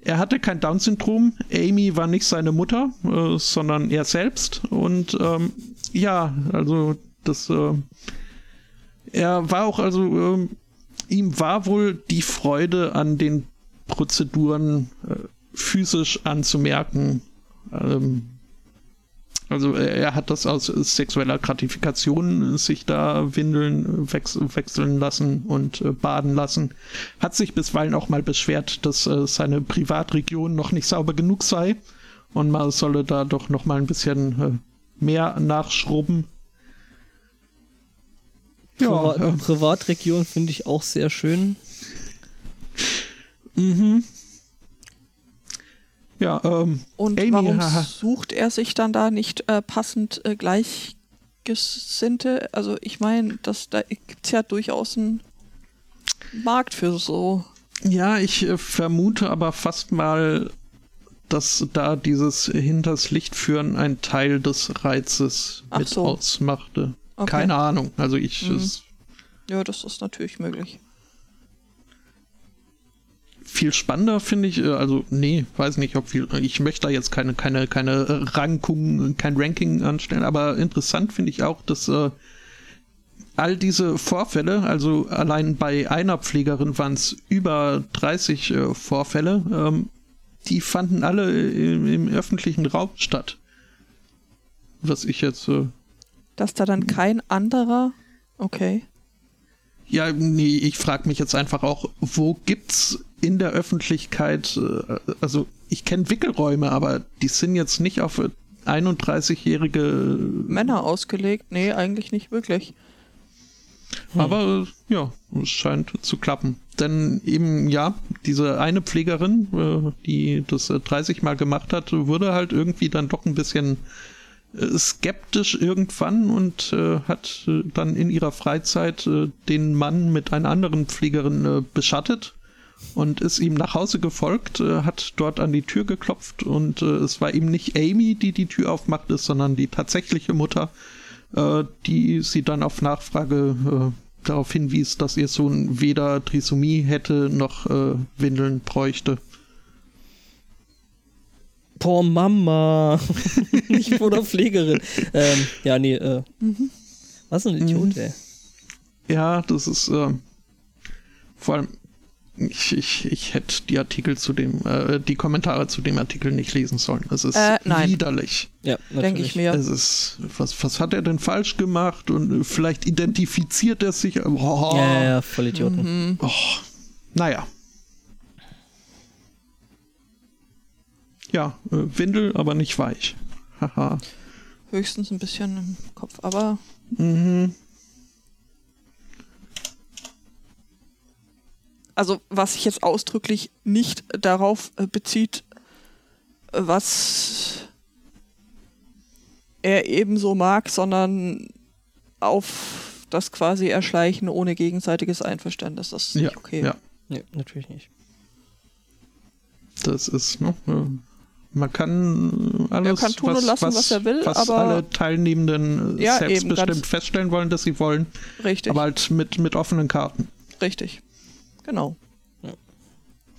Er hatte kein Down-Syndrom. Amy war nicht seine Mutter, äh, sondern er selbst. Und ähm, ja, also das. Äh, er war auch, also ähm, ihm war wohl die Freude an den Prozeduren physisch anzumerken. Ähm, also er hat das aus sexueller Gratifikation sich da Windeln wechs wechseln lassen und äh, baden lassen. Hat sich bisweilen auch mal beschwert, dass äh, seine Privatregion noch nicht sauber genug sei und man solle da doch noch mal ein bisschen äh, mehr nachschrubben. Ja, Priva Privatregion finde ich auch sehr schön. Mhm. Ja, ähm, Und Amy, warum haha. sucht er sich dann da nicht äh, passend äh, Gleichgesinnte? Also ich meine, da gibt es ja durchaus einen Markt für so. Ja, ich äh, vermute aber fast mal, dass da dieses hinters Licht führen ein Teil des Reizes Ach mit so. ausmachte. Okay. Keine Ahnung. Also ich. Mhm. ja, das ist natürlich möglich viel spannender finde ich, äh, also nee, weiß nicht, ob viel, ich möchte da jetzt keine, keine, keine Rankung, kein Ranking anstellen, aber interessant finde ich auch, dass äh, all diese Vorfälle, also allein bei einer Pflegerin waren es über 30 äh, Vorfälle, ähm, die fanden alle im, im, öffentlichen Raum statt. Was ich jetzt. Äh, Dass da dann kein anderer. Okay. Ja, nee, ich frage mich jetzt einfach auch, wo gibt's in der Öffentlichkeit, äh, also ich kenne Wickelräume, aber die sind jetzt nicht auf 31-jährige Männer ausgelegt? Nee, eigentlich nicht wirklich. Aber äh, ja, es scheint zu klappen. Denn eben, ja, diese eine Pflegerin, äh, die das äh, 30 Mal gemacht hat, wurde halt irgendwie dann doch ein bisschen äh, skeptisch irgendwann und äh, hat äh, dann in ihrer Freizeit äh, den Mann mit einer anderen Pflegerin äh, beschattet und ist ihm nach Hause gefolgt, äh, hat dort an die Tür geklopft und äh, es war eben nicht Amy, die die Tür aufmachte, sondern die tatsächliche Mutter, äh, die sie dann auf Nachfrage äh, darauf hinwies, dass ihr Sohn weder Trisomie hätte noch äh, Windeln bräuchte. Boah, Mama. nicht vor der Pflegerin. Ähm, ja, nee, äh. Was ein Idiot, ey. Ja, das ist äh, vor allem ich, ich, ich hätte die Artikel zu dem, äh, die Kommentare zu dem Artikel nicht lesen sollen. Es ist Äh, nein. widerlich. Ja, natürlich. Denke ich mir. Es ist, was, was hat er denn falsch gemacht? Und äh, vielleicht identifiziert er sich. Oh, Ja, ja, ja, voll Idioten. Mhm. Oh, naja. Ja, äh, Windel, aber nicht weich. Haha. Höchstens ein bisschen im Kopf, aber Mhm. also was sich jetzt ausdrücklich nicht darauf äh, bezieht, was er ebenso mag, sondern auf das quasi Erschleichen ohne gegenseitiges Einverständnis. Das ist Ja, nicht okay. ja, Nee, natürlich nicht. das ist, ne, äh, man kann alles, kann tun und lassen, was er will, was aber- alle Teilnehmenden äh, Ja, selbstbestimmt feststellen wollen, dass sie wollen, Richtig, aber halt mit, mit offenen Karten. richtig. Genau.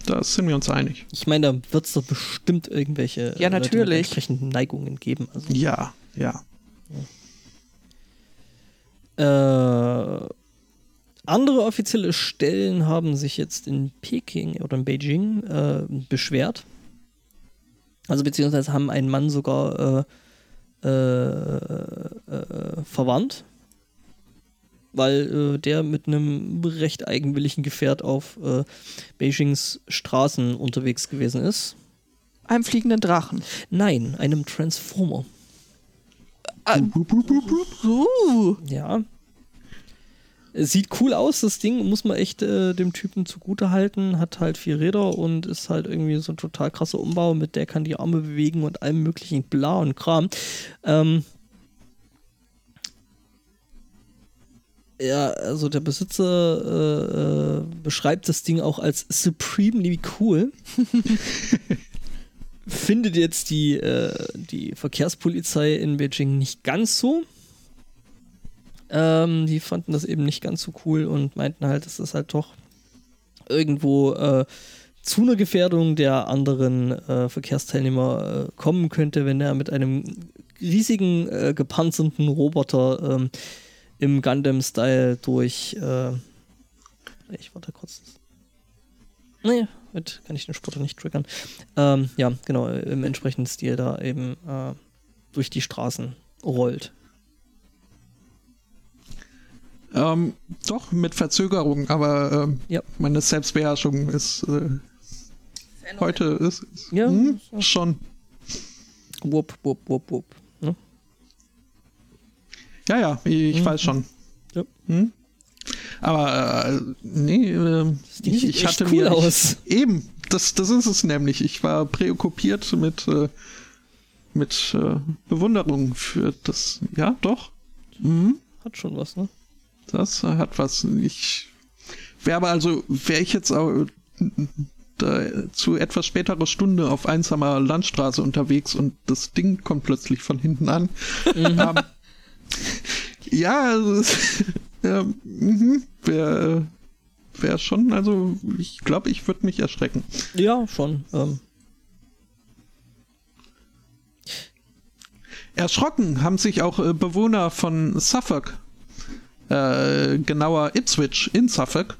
Da sind wir uns einig. Ich meine, da wird es doch bestimmt irgendwelche Ja, äh, Leute mit natürlich. entsprechenden Neigungen geben. Also, Ja, ja. Äh, andere offizielle Stellen haben sich jetzt in Peking oder in Beijing äh, beschwert. Also beziehungsweise haben einen Mann sogar äh, äh, äh, verwandt, weil äh, der mit einem recht eigenwilligen Gefährt auf äh, Beijings Straßen unterwegs gewesen ist. Einem fliegenden Drachen. Nein, einem Transformer. Uh, Ja. Sieht cool aus, das Ding, muss man echt äh, dem Typen zugute halten. Hat halt vier Räder und ist halt irgendwie so ein total krasser Umbau, mit der kann die Arme bewegen und allem möglichen Bla und Kram. Ähm, ja, also der Besitzer äh, äh, beschreibt das Ding auch als supremely cool. Findet jetzt die, äh, die Verkehrspolizei in Beijing nicht ganz so. Ähm, die fanden das eben nicht ganz so cool und meinten halt, dass das halt doch irgendwo äh, zu einer Gefährdung der anderen äh, Verkehrsteilnehmer äh, kommen könnte, wenn er mit einem riesigen äh, gepanzerten Roboter ähm, im Gundam-Style durch. Äh, ich warte kurz. Nee, mit kann ich den Sportler nicht triggern. Ähm, ja, genau, im entsprechenden Stil da eben äh, durch die Straßen rollt. Ähm, doch, mit Verzögerung, aber ähm, Ja. meine Selbstbeherrschung ist äh, heute ist, ist Ja, hm, so. schon. Wupp, wupp, wupp, wupp. Ne? Ja, ja, ich Mhm. weiß schon. Ja. Hm? Aber äh, nee, äh, ich, ich hatte cool mir aus. Ich, eben, das, das ist es nämlich. Ich war präokkupiert mit äh, mit äh, Bewunderung für das. Ja, doch. Mhm. Hat schon was, ne? Das äh, hat was. Ich wäre aber also, wäre ich jetzt auch da, zu etwas späterer Stunde auf einsamer Landstraße unterwegs und das Ding kommt plötzlich von hinten an. ähm, ja, also, es- ja, mhm, wäre wär schon, also ich glaube, ich würde mich erschrecken. Ja, schon. Ähm, Erschrocken haben sich auch äh, Bewohner von Suffolk, äh, genauer Ipswich in Suffolk,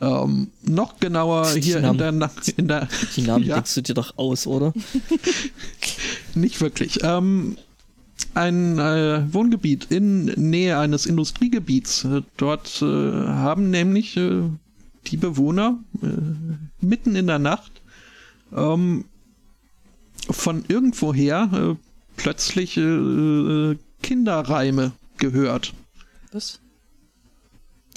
ähm, noch genauer Die hier in Namen- der, in der die Namen ja, denkst du dir doch aus, oder? nicht wirklich. Ähm, ein äh, Wohngebiet in Nähe eines Industriegebiets. Äh, dort äh, haben nämlich äh, die Bewohner äh, mitten in der Nacht ähm, von irgendwoher plötzlich Kinderreime gehört. Was?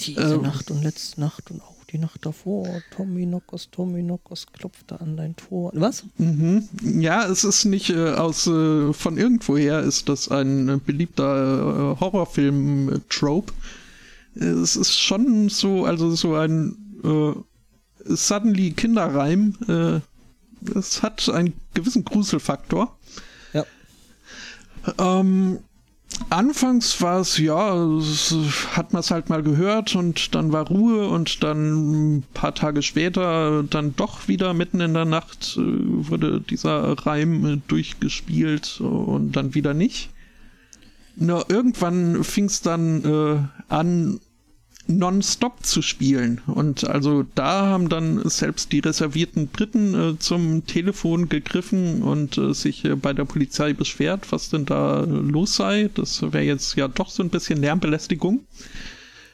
Diese Ähm. Nacht und letzte Nacht und auch die Nacht davor. Tommy Knockers, Tommy Knockers klopfte an dein Tor. Was? Mhm. Ja, es ist nicht äh, aus äh, von irgendwoher ist das ein äh, beliebter äh, Horrorfilm-Trope. Es ist schon so, also so ein äh, suddenly Kinderreim. Äh, es hat einen gewissen Gruselfaktor. Ja. Ähm, anfangs war es, ja, hat man es halt mal gehört und dann war Ruhe und dann ein paar Tage später dann doch wieder mitten in der Nacht äh, wurde dieser Reim durchgespielt und dann wieder nicht. Nur irgendwann fing es dann äh, an, nonstop zu spielen. Und also da haben dann selbst die reservierten Briten äh, zum Telefon gegriffen und äh, sich äh, bei der Polizei beschwert, was denn da äh, los sei. Das wäre jetzt ja doch so ein bisschen Lärmbelästigung.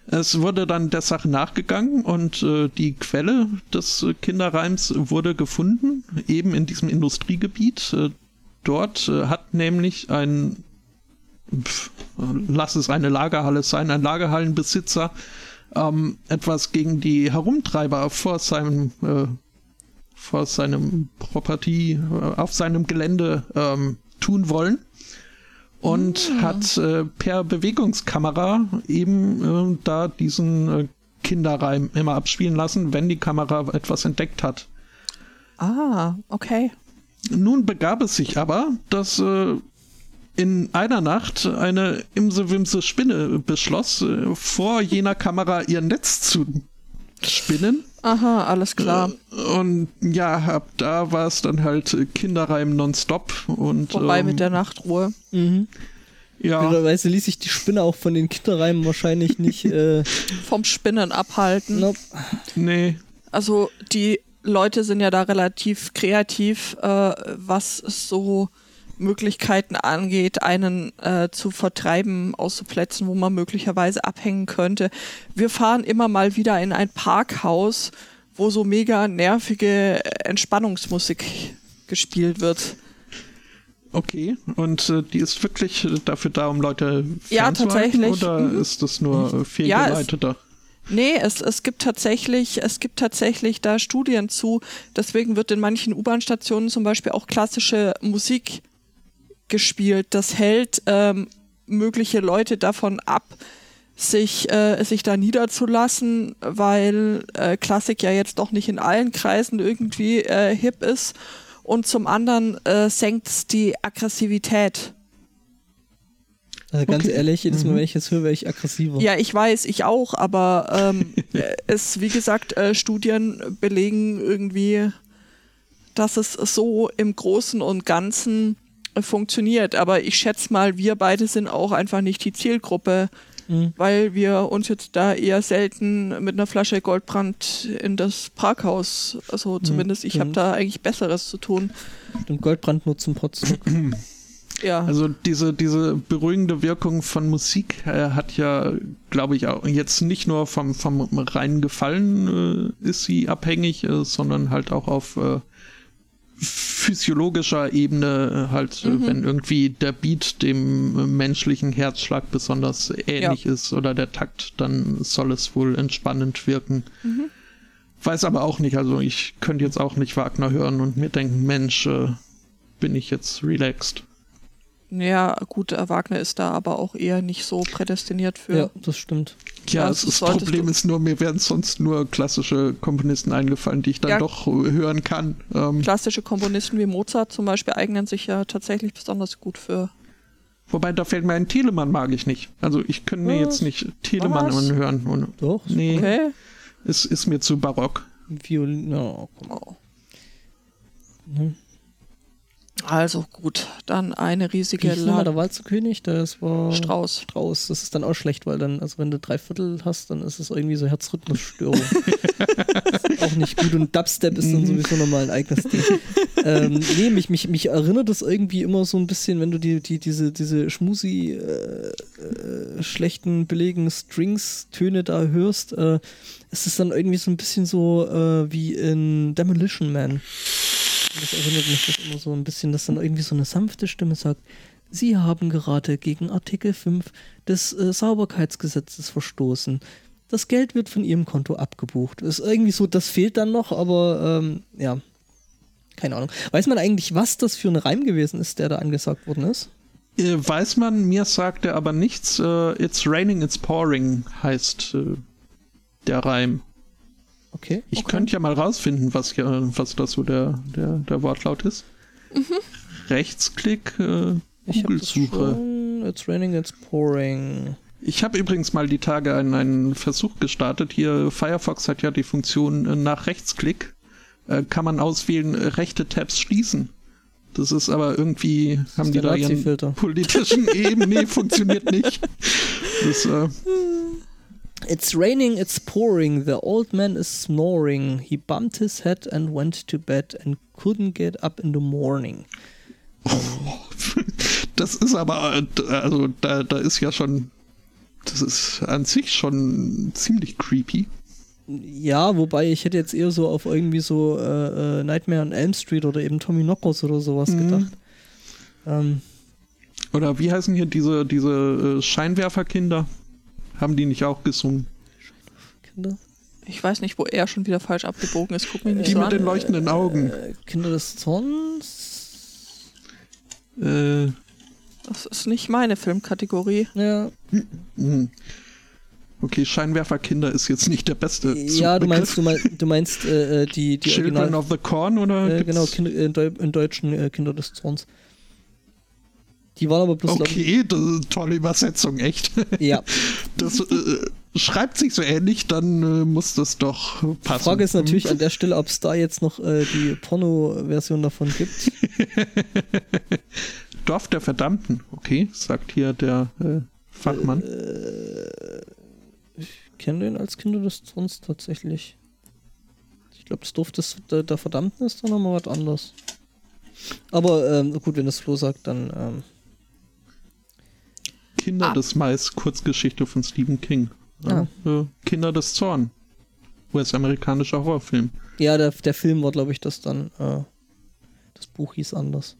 Es wurde dann der Sache nachgegangen und äh, die Quelle des äh, Kinderreims wurde gefunden, eben in diesem Industriegebiet. Dort hat nämlich ein pf, lass es eine Lagerhalle sein, ein Lagerhallenbesitzer ähm, etwas gegen die Herumtreiber vor seinem äh, vor seinem Property äh, auf seinem Gelände ähm, tun wollen und hat äh, per Bewegungskamera eben äh, da diesen äh, Kinderreim immer abspielen lassen, wenn die Kamera etwas entdeckt hat. Ah, okay. Nun begab es sich aber, dass äh, in einer Nacht eine Imse-Wimse Spinne beschloss, äh, vor jener Kamera ihr Netz zu spinnen. Aha, alles klar. Und ja, ab da war es dann halt äh, Kinderreim nonstop. Und, Vorbei ähm, mit der Nachtruhe. Mhm. Ja, Blöderweise ließ sich die Spinne auch von den Kinderreimen wahrscheinlich nicht. Äh, Vom Spinnen abhalten. nope. nee. Also die Leute sind ja da relativ kreativ, äh, was so Möglichkeiten angeht, einen äh, zu vertreiben aus so Plätzen, wo man möglicherweise abhängen könnte. Wir fahren immer mal wieder in ein Parkhaus, wo so mega nervige Entspannungsmusik gespielt wird. Okay, und äh, die ist wirklich äh, dafür da, um Leute Ja, tatsächlich. Oder Mhm. ist das nur äh, Ja, es- fehlgeleiteter? Nee, es, es gibt tatsächlich, es gibt tatsächlich da Studien zu. Deswegen wird in manchen U-Bahn-Stationen zum Beispiel auch klassische Musik gespielt. Das hält ähm, mögliche Leute davon ab, sich, äh, sich da niederzulassen, weil äh, Klassik ja jetzt doch nicht in allen Kreisen irgendwie äh, hip ist. Und zum anderen äh, senkt es die Aggressivität. Also ganz Okay. ehrlich, jedes Mal, Mhm. wenn ich das höre, wäre ich aggressiver. Ja, ich weiß, ich auch, aber ähm, äh, es, wie gesagt, äh, Studien belegen irgendwie, dass es so im Großen und Ganzen äh, funktioniert. Aber ich schätze mal, wir beide sind auch einfach nicht die Zielgruppe, Mhm. weil wir uns jetzt da eher selten mit einer Flasche Goldbrand in das Parkhaus, also zumindest ich habe da eigentlich Besseres zu tun. Und Goldbrand nur zum Potzen. Ja. Also diese, diese beruhigende Wirkung von Musik äh, hat ja, glaube ich, auch jetzt nicht nur vom, vom reinen Gefallen äh, ist sie abhängig, äh, sondern halt auch auf äh, physiologischer Ebene äh, halt, äh, Mhm. wenn irgendwie der Beat dem äh, menschlichen Herzschlag besonders ähnlich ist oder der Takt, dann soll es wohl entspannend wirken. Mhm. Weiß aber auch nicht, also ich könnte jetzt auch nicht Wagner hören und mir denken, Mensch, äh, bin ich jetzt relaxed. ja, gut, Wagner ist da aber auch eher nicht so prädestiniert für. Ja, das stimmt. Ja, Das das, Problem du- ist nur, mir wären sonst nur klassische Komponisten eingefallen, die ich dann Ja. doch hören kann. Ähm, Klassische Komponisten wie Mozart zum Beispiel eignen sich ja tatsächlich besonders gut für. wobei, da fällt mir ein Telemann mag ich nicht. Also ich könnte mir jetzt nicht Telemann Was? anhören. Und, Doch. nee, Okay. es ist mir zu barock. Violin. Komm. Oh. Mhm. Also gut, dann eine riesige hieß nochmal La der Walzerkönig? Das war Strauß. Strauß. Das ist dann auch schlecht, weil dann, also wenn du drei Viertel hast, dann ist es irgendwie so Herzrhythmusstörung. auch nicht gut. Und Dubstep ist dann sowieso nochmal ein eigenes Ding. ähm, nee, mich, mich, mich erinnert das irgendwie immer so ein bisschen, wenn du die, die, diese, diese schmusi äh, äh, schlechten, billigen Strings-Töne da hörst, äh, ist es dann irgendwie so ein bisschen so äh, wie in Demolition Man. Das erinnert mich das immer so ein bisschen, dass dann irgendwie so eine sanfte Stimme sagt, Sie haben gerade gegen Artikel 5 des äh, Sauberkeitsgesetzes verstoßen. Das Geld wird von Ihrem Konto abgebucht. Ist irgendwie so, das fehlt dann noch, aber ähm, ja, keine Ahnung. Weiß man eigentlich, was das für ein Reim gewesen ist, der da angesagt worden ist? Äh, weiß man, mir sagt er aber nichts. Äh, it's raining, it's pouring heißt äh, der Reim. Okay. Ich okay. könnte ja mal rausfinden, was, hier, was das so der, der, der Wortlaut ist. Mhm. Rechtsklick, äh, Google-Suche. It's raining, it's pouring. Ich habe übrigens mal die Tage einen, einen, Versuch gestartet. Hier, Firefox hat ja die Funktion äh, nach Rechtsklick. Äh, kann man auswählen, äh, rechte Tabs schließen. Das ist aber irgendwie, das haben die da ihren politischen Eben, nee, funktioniert nicht. Das, äh, It's raining, it's pouring. The old man is snoring. He bumped his head and went to bed and couldn't get up in the morning. Das ist aber, also da, da ist ja schon, das ist an sich schon ziemlich creepy. Ja, wobei ich hätte jetzt eher so auf irgendwie so äh, äh Nightmare on Elm Street oder eben Tommy Knockers oder sowas mhm. gedacht. Ähm. Oder wie heißen hier diese, diese äh, Scheinwerferkinder? Haben die nicht auch gesungen? Scheinwerferkinder? Ich weiß nicht, wo er schon wieder falsch abgebogen ist. Guck mir nicht die so mit an. den leuchtenden Augen. Äh, Kinder des Zorns? Äh, das ist nicht meine Filmkategorie. Ja. Hm. Okay, Scheinwerferkinder ist jetzt nicht der beste. Ja, du meinst, du meinst, du meinst äh, die, die Children Original, of the Corn oder? Äh, genau, Kinder, in, Deu in Deutschen äh, Kinder des Zorns. Die waren aber bloß. Okay, das ist tolle Übersetzung, echt. Ja. Das äh, schreibt sich so ähnlich, dann äh, muss das doch passen. Die Frage ist natürlich an der Stelle, ob es da jetzt noch äh, die Porno-Version davon gibt. Dorf der Verdammten, okay, sagt hier der äh, Fachmann. Äh, ich kenne den als Kinder des Zorns tatsächlich. Ich glaube, das Dorf des, der, der Verdammten ist dann nochmal was anderes. Aber ähm, gut, wenn das Flo sagt, dann. Ähm, Kinder ah. des Mais, Kurzgeschichte von Stephen King. Ja. Äh, Kinder des Zorn. US-amerikanischer Horrorfilm. Ja, der, der Film war, glaube ich, das dann. Äh, das Buch hieß anders.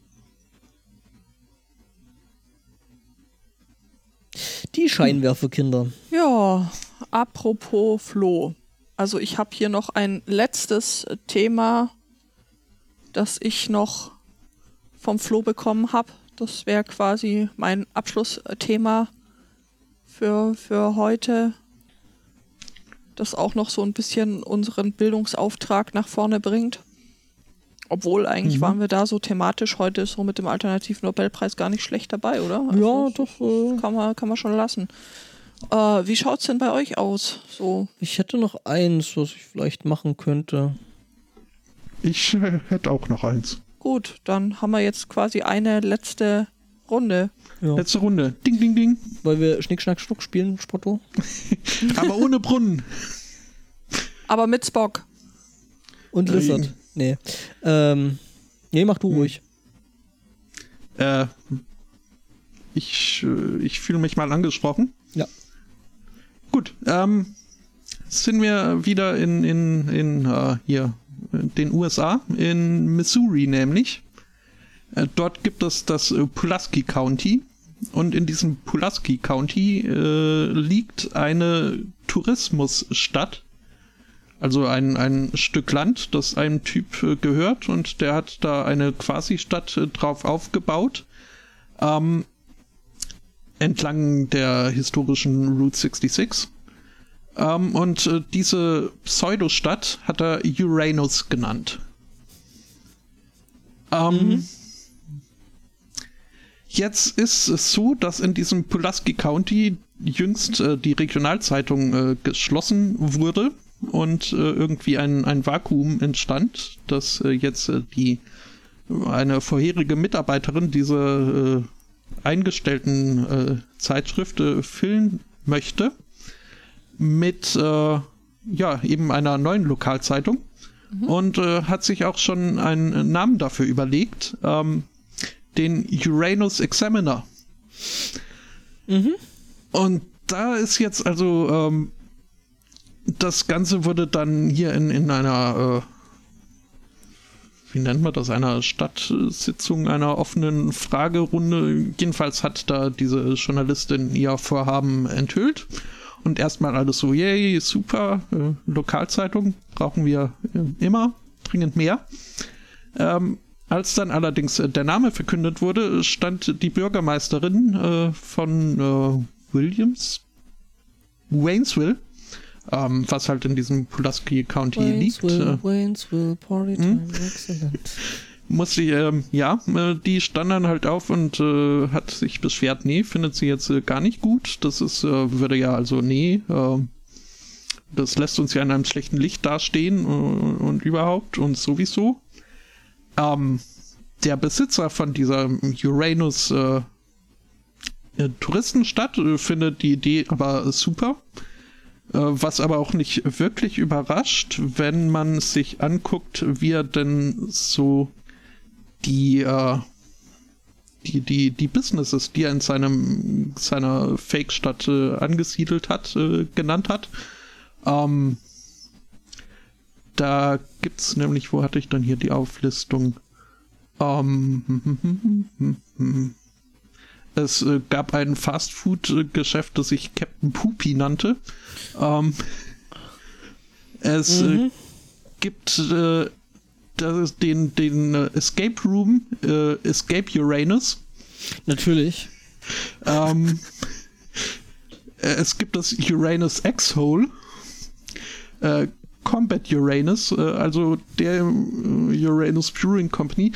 Die Scheinwerferkinder. Ja, apropos Flo. Also ich habe hier noch ein letztes Thema, das ich noch vom Flo bekommen habe. Das wäre quasi mein Abschlussthema für, für heute. Das auch noch so ein bisschen unseren Bildungsauftrag nach vorne bringt. Obwohl eigentlich mhm. waren wir da so thematisch heute so mit dem alternativen Nobelpreis gar nicht schlecht dabei, oder? Also ja, doch. Äh kann, man, kann man schon lassen. Äh, wie es denn bei euch aus? So? Ich hätte noch eins, was ich vielleicht machen könnte. Ich äh, hätte auch noch eins. Gut, dann haben wir jetzt quasi eine letzte Runde. Ja. Letzte Runde. Ding, ding, ding. Weil wir Schnick, Schnack, Schnuck spielen, Spotto. Aber ohne Brunnen. Aber mit Spock. Und Lizard. Nee. Ähm, nee, mach du hm. ruhig. Äh, ich, äh, ich fühle mich mal angesprochen. Ja. Gut, ähm, sind wir wieder in, in, in uh, hier den USA, in Missouri nämlich. Äh, dort gibt es das äh, Pulaski County und in diesem Pulaski County äh, liegt eine Tourismusstadt, also ein, ein Stück Land, das einem Typ äh, gehört und der hat da eine Quasi-Stadt drauf aufgebaut. Ähm, entlang der historischen Route 66. Ähm, und äh, diese Pseudostadt hat er Uranus genannt. Ähm, mhm. Jetzt ist es so, dass in diesem Pulaski County jüngst äh, die Regionalzeitung äh, geschlossen wurde und äh, irgendwie ein, ein Vakuum entstand, dass äh, jetzt äh, die eine vorherige Mitarbeiterin dieser eingestellten Zeitschrift füllen möchte mit äh, ja eben einer neuen Lokalzeitung mhm. und äh, hat sich auch schon einen Namen dafür überlegt, ähm, den Uranus Examiner. Mhm. Und da ist jetzt also ähm, das Ganze wurde dann hier in, in einer wie nennt man das, einer Stadtsitzung, einer offenen Fragerunde. Jedenfalls hat da diese Journalistin ihr Vorhaben enthüllt. Und erstmal alles so, yay, super, äh, Lokalzeitung brauchen wir äh, immer, dringend mehr. Ähm, als dann allerdings äh, der Name verkündet wurde, stand die Bürgermeisterin äh, von äh, Williams, Waynesville, ähm, was halt in diesem Pulaski County Waynesville, liegt. Waynesville, Party Time, excellent. Muss sie, ähm, ja, äh, die stand dann halt auf und äh, hat sich beschwert, nee, findet sie jetzt äh, gar nicht gut. Das ist, äh, würde ja also, nee, äh, das lässt uns ja in einem schlechten Licht dastehen äh, und überhaupt und sowieso. Ähm, der Besitzer von dieser Uranus äh, Touristenstadt findet die Idee aber super. Was aber auch nicht wirklich überrascht, wenn man sich anguckt, wie er denn so die, äh, die, die, die Businesses, die er in seinem, seiner Fake-Stadt äh, angesiedelt hat, äh, genannt hat. Ähm, da gibt's nämlich, wo hatte ich dann hier die Auflistung? Ähm, es äh, gab ein Fastfood-Geschäft, das sich Captain Poopy nannte. Ähm, es äh, Mhm. gibt äh, das, den, den äh, Escape Room, äh, Escape Uranus. Natürlich. Ähm, äh, es gibt das Uranus X-Hole. Äh, Combat Uranus, äh, also der äh, Uranus Brewing Company.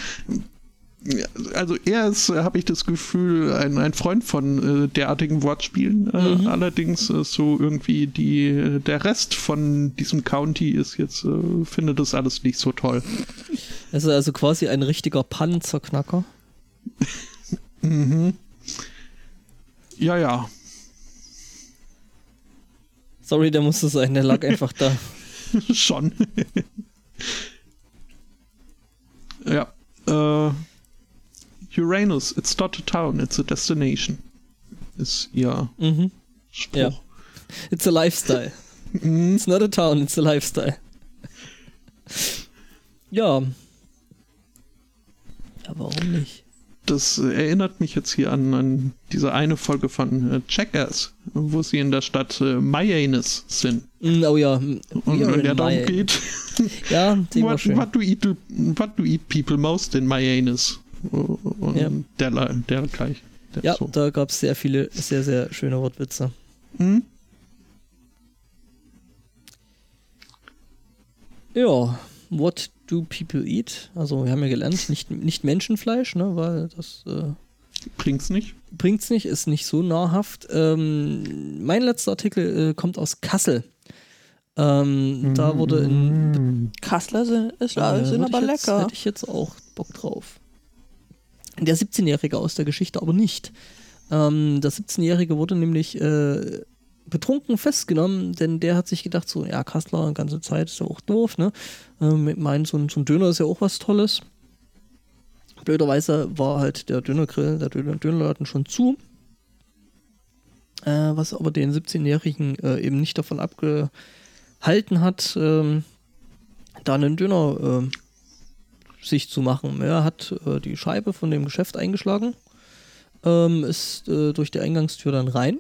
Also er ist, habe ich das Gefühl, ein, ein Freund von äh, derartigen Wortspielen. Äh, Mhm. Allerdings äh, so irgendwie die äh, der Rest von diesem County ist jetzt äh, findet das alles nicht so toll. Es ist also quasi ein richtiger Panzerknacker. Mhm. Ja, ja. Sorry, der musste sein, der lag einfach da. Schon. ja. Äh, Uranus, it's not a town, it's a destination. Ist ihr Mhm. Spruch. Ja. It's a lifestyle. Mhm. It's not a town, it's a lifestyle. Ja. Ja, warum nicht? Das erinnert mich jetzt hier an, an diese eine Folge von äh, Jackass, wo sie in der Stadt äh, Miami sind. Mm, Oh ja. Und wenn der darum geht, Ja, what, what, do eat, what do eat people most in Mianis? Und Ja. der, der gleich. Der Ja, so. da gab es sehr viele, sehr, sehr schöne Wortwitze. Hm? Ja, what do people eat? Also wir haben ja gelernt, nicht, nicht Menschenfleisch, ne, weil das äh, Bringt's nicht? bringt's nicht, ist nicht so nahrhaft. Ähm, mein letzter Artikel äh, kommt aus Kassel. Ähm, Da wurde in Kassler sind, ist, Äh, sind aber ich jetzt, lecker. Hätte ich jetzt auch Bock drauf. Der 17-Jährige aus der Geschichte aber nicht. Ähm, der 17-Jährige wurde nämlich äh, betrunken festgenommen, denn der hat sich gedacht, so, ja, Kassler, ganze Zeit ist ja auch doof, ne? Ähm, ich so, so ein Döner ist ja auch was Tolles. Blöderweise war halt der Dönergrill, der Döner, Dönerladen schon zu. Äh, was aber den 17-Jährigen äh, eben nicht davon abgehalten hat, ähm, da einen Döner ähm, sich zu machen. Er hat äh, die Scheibe von dem Geschäft eingeschlagen, ähm, ist äh, durch die Eingangstür dann rein.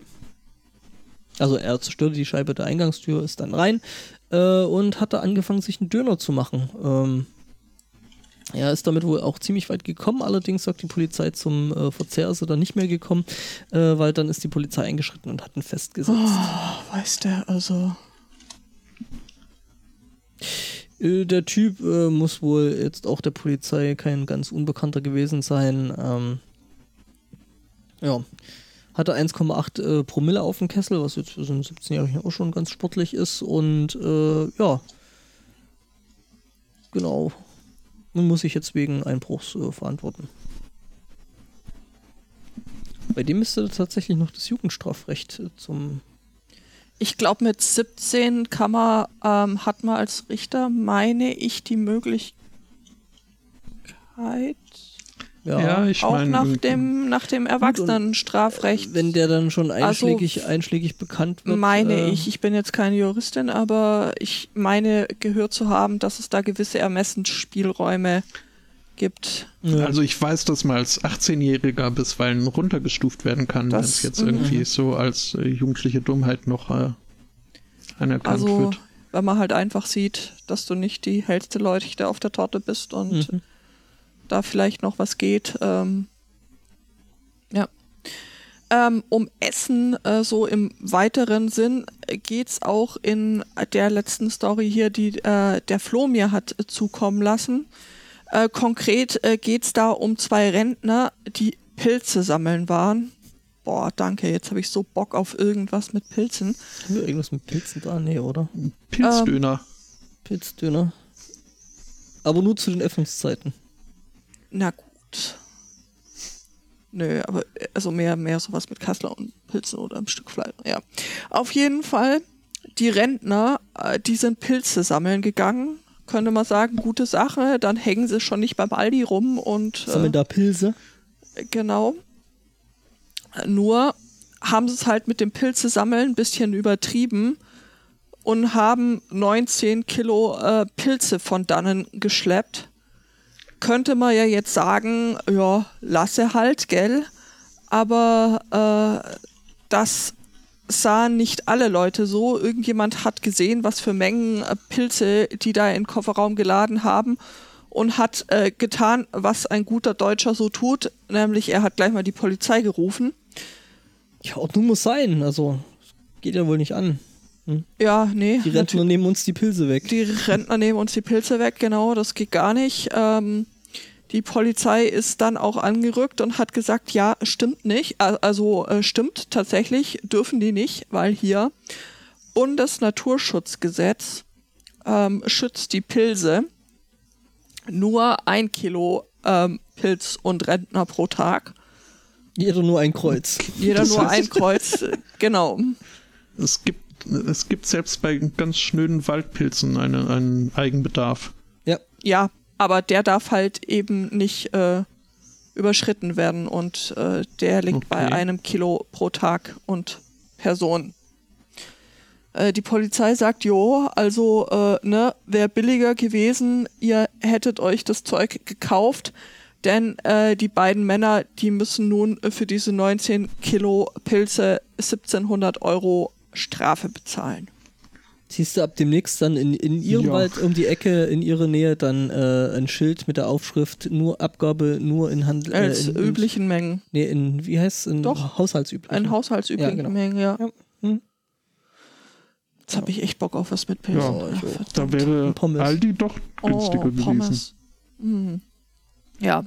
Also er zerstörte die Scheibe der Eingangstür, ist dann rein äh, und hatte angefangen, sich einen Döner zu machen. Ähm, er ist damit wohl auch ziemlich weit gekommen, allerdings sagt die Polizei, zum äh, Verzehr ist er dann nicht mehr gekommen, äh, weil dann ist die Polizei eingeschritten und hat ihn festgesetzt. Oh, weiß der, also. Äh, Der Typ äh, muss wohl jetzt auch der Polizei kein ganz Unbekannter gewesen sein. Ähm, ja, hatte 1,8 äh, Promille auf dem Kessel, was jetzt für so einen 17-Jährigen auch schon ganz sportlich ist. Und äh, ja, genau. Und muss sich jetzt wegen Einbruchs äh, verantworten. Bei dem müsste tatsächlich noch das Jugendstrafrecht äh, zum Ich glaube, mit 17 kann man, ähm, hat man als Richter, meine ich, die Möglichkeit, ja, ich auch meine, nach dem, nach dem Erwachsenenstrafrecht, wenn der dann schon Also, einschlägig, einschlägig bekannt wird. meine äh, ich, ich bin jetzt keine Juristin, aber ich meine gehört zu haben, dass es da gewisse Ermessensspielräume gibt. Ja. Also ich weiß, dass man als 18-Jähriger bisweilen runtergestuft werden kann, wenn es jetzt mhm. irgendwie so als äh, jugendliche Dummheit noch äh, anerkannt Also, wird. wenn man halt einfach sieht, dass du nicht die hellste Leuchte auf der Torte bist und Mhm. da vielleicht noch was geht. Ähm, ja. Ähm, um Essen, äh, so im weiteren Sinn, geht es auch in der letzten Story hier, die äh, der Flo mir hat zukommen lassen. Äh, konkret äh, geht es da um zwei Rentner, die Pilze sammeln waren. Boah, danke, jetzt habe ich so Bock auf irgendwas mit Pilzen. Haben wir irgendwas mit Pilzen da? Nee, oder? Pilzdöner. Pilzdöner. Aber nur zu den Öffnungszeiten. Na gut. Nö, aber äh, also mehr, mehr sowas mit Kassler und Pilzen oder ein Stück Fleisch. Ja. Auf jeden Fall, die Rentner, äh, die sind Pilze sammeln gegangen. Könnte man sagen, gute Sache. Dann hängen sie schon nicht beim Aldi rum und äh, Sammeln da Pilze. Genau. Nur haben sie es halt mit dem Pilze sammeln ein bisschen übertrieben und haben 19 Kilo äh, Pilze von dannen geschleppt. Könnte man ja jetzt sagen, ja, lasse halt, gell? Aber äh, das sahen nicht alle Leute so. Irgendjemand hat gesehen, was für Mengen äh, Pilze die da in den Kofferraum geladen haben und hat äh, getan, was ein guter Deutscher so tut, nämlich er hat gleich mal die Polizei gerufen. Ja, Ordnung muss sein. Also, geht ja wohl nicht an. Ja, nee. Die Rentner nehmen uns die Pilze weg. Die Rentner nehmen uns die Pilze weg, genau, das geht gar nicht. Ähm, die Polizei ist dann auch angerückt und hat gesagt, ja, stimmt nicht. Also äh, stimmt tatsächlich, dürfen die nicht, weil hier Bundesnaturschutzgesetz ähm, schützt die Pilze nur ein Kilo ähm, Pilz und Rentner pro Tag. Jeder nur ein Kreuz. Jeder Das nur heißt- ein Kreuz, genau. Es gibt, es gibt selbst bei ganz schnöden Waldpilzen eine, einen Eigenbedarf. Ja. Ja, aber der darf halt eben nicht äh, überschritten werden und äh, der liegt bei Okay. einem Kilo pro Tag und Person. Äh, die Polizei sagt, jo, also äh, ne, wäre billiger gewesen, ihr hättet euch das Zeug gekauft, denn äh, die beiden Männer, die müssen nun für diese 19 Kilo Pilze 1700 Euro Strafe bezahlen. Siehst du ab demnächst dann in, in ihrem Ja. Wald um die Ecke, in ihrer Nähe, dann äh, ein Schild mit der Aufschrift nur Abgabe, nur in Handel. Als äh, in, üblichen Mengen. Nee, in, wie heißt es? In Doch. Haushaltsüblichen. Ein haushaltsüblichen Ja, genau. Mengen, ja. Ja. Hm. Jetzt habe ich echt Bock auf was mit Pilzen. Ja, Ach, verdammt. Da wäre Pommes. Aldi doch günstiger oh, gewesen. Pommes. Mhm. Ja.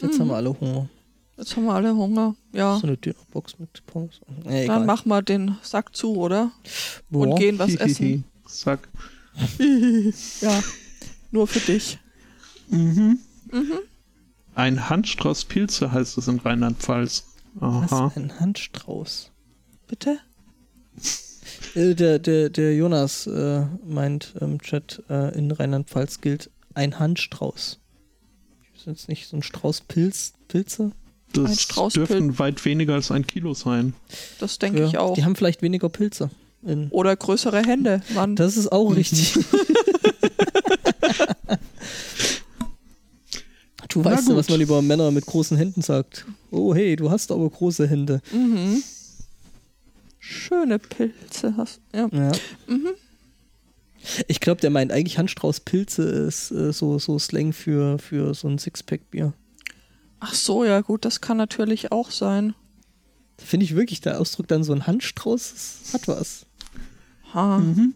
Jetzt haben wir alle Hunger. Jetzt haben wir alle Hunger. Ja. So eine Dönerbox mit Pommes. Nee, Dann machen wir den Sack zu, oder? Und Boah. gehen was essen. Sag. ja. Nur für dich. Mhm. Mhm. Ein Handstrauß Pilze heißt es in Rheinland-Pfalz. Was? Aha. Ein Handstrauß. Bitte? Äh, der, der, der Jonas äh, meint im Chat, äh, in Rheinland-Pfalz gilt ein Handstrauß. Ich weiß jetzt nicht, so ein Strauß Pilz, Pilze? Ein Das Strauß dürften weit weniger als ein Kilo sein. Das denke ich auch. Die haben vielleicht weniger Pilze. In, Oder größere Hände. Mann. das ist auch richtig. du Na weißt ja, was man über Männer mit großen Händen sagt. Oh hey, du hast aber große Hände. Mhm. Schöne Pilze hast Ja. Ja. Mhm. Ich glaube, der meint eigentlich Handstrauß Pilze ist äh, so, so Slang für, für so ein Sixpack-Bier. Ach so, ja gut, das kann natürlich auch sein. Finde ich wirklich, der Ausdruck dann so ein Handstrauß hat was. Ha. Mhm.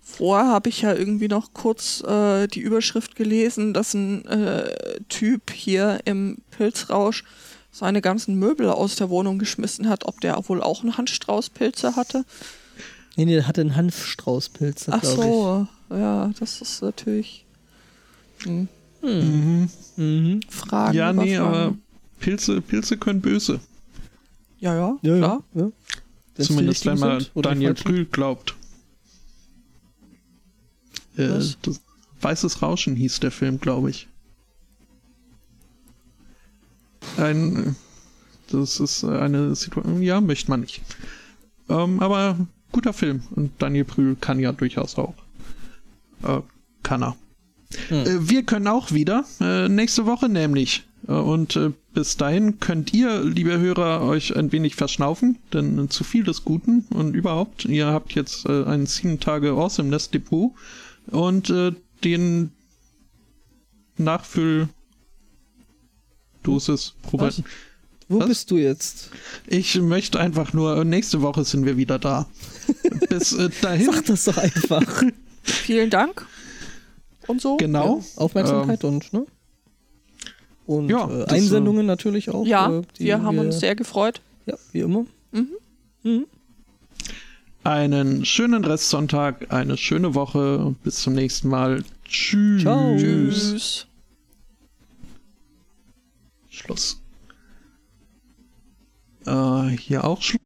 Vorher habe ich ja irgendwie noch kurz äh, die Überschrift gelesen, dass ein äh, Typ hier im Pilzrausch seine ganzen Möbel aus der Wohnung geschmissen hat, ob der wohl auch einen Handstraußpilze hatte. Nee, nee, der hatte einen Hanfstraußpilze, Ach so, ja, das ist natürlich ich. Hm. Mhm. Mhm. Fragen. Ja, nee, Fragen. aber Pilze, Pilze können böse. Ja, ja, Ja, klar. ja. ja. Zumindest wenn man sind Daniel. Brühl glaubt. Äh, das Weißes Rauschen hieß der Film, glaube ich. Ein, das ist eine Situation, ja, möchte man nicht. Ähm, aber guter Film. Und Daniel Brühl kann ja durchaus auch. Äh, kann er. Hm. Äh, wir können auch wieder. Äh, nächste Woche nämlich. Äh, Und bis dahin könnt ihr, liebe Hörer, euch ein wenig verschnaufen, denn zu viel des Guten und überhaupt, ihr habt jetzt ein 7 Tage Awesomeness Depot und den Nachfüll Dosis probieren. Wo Was? bist du jetzt? Ich möchte einfach nur, nächste Woche sind wir wieder da. Bis äh, dahin, Sag das doch einfach. Vielen Dank. Und so. genau. Ja, Aufmerksamkeit und, ne? Und Ja, äh, das, Einsendungen natürlich auch. Ja, äh, die wir haben uns sehr gefreut. Ja, wie immer. Einen schönen Restsonntag, eine schöne Woche und bis zum nächsten Mal. Tschüss. Ciao. Tschüss. Schluss. Äh, hier auch Schluss.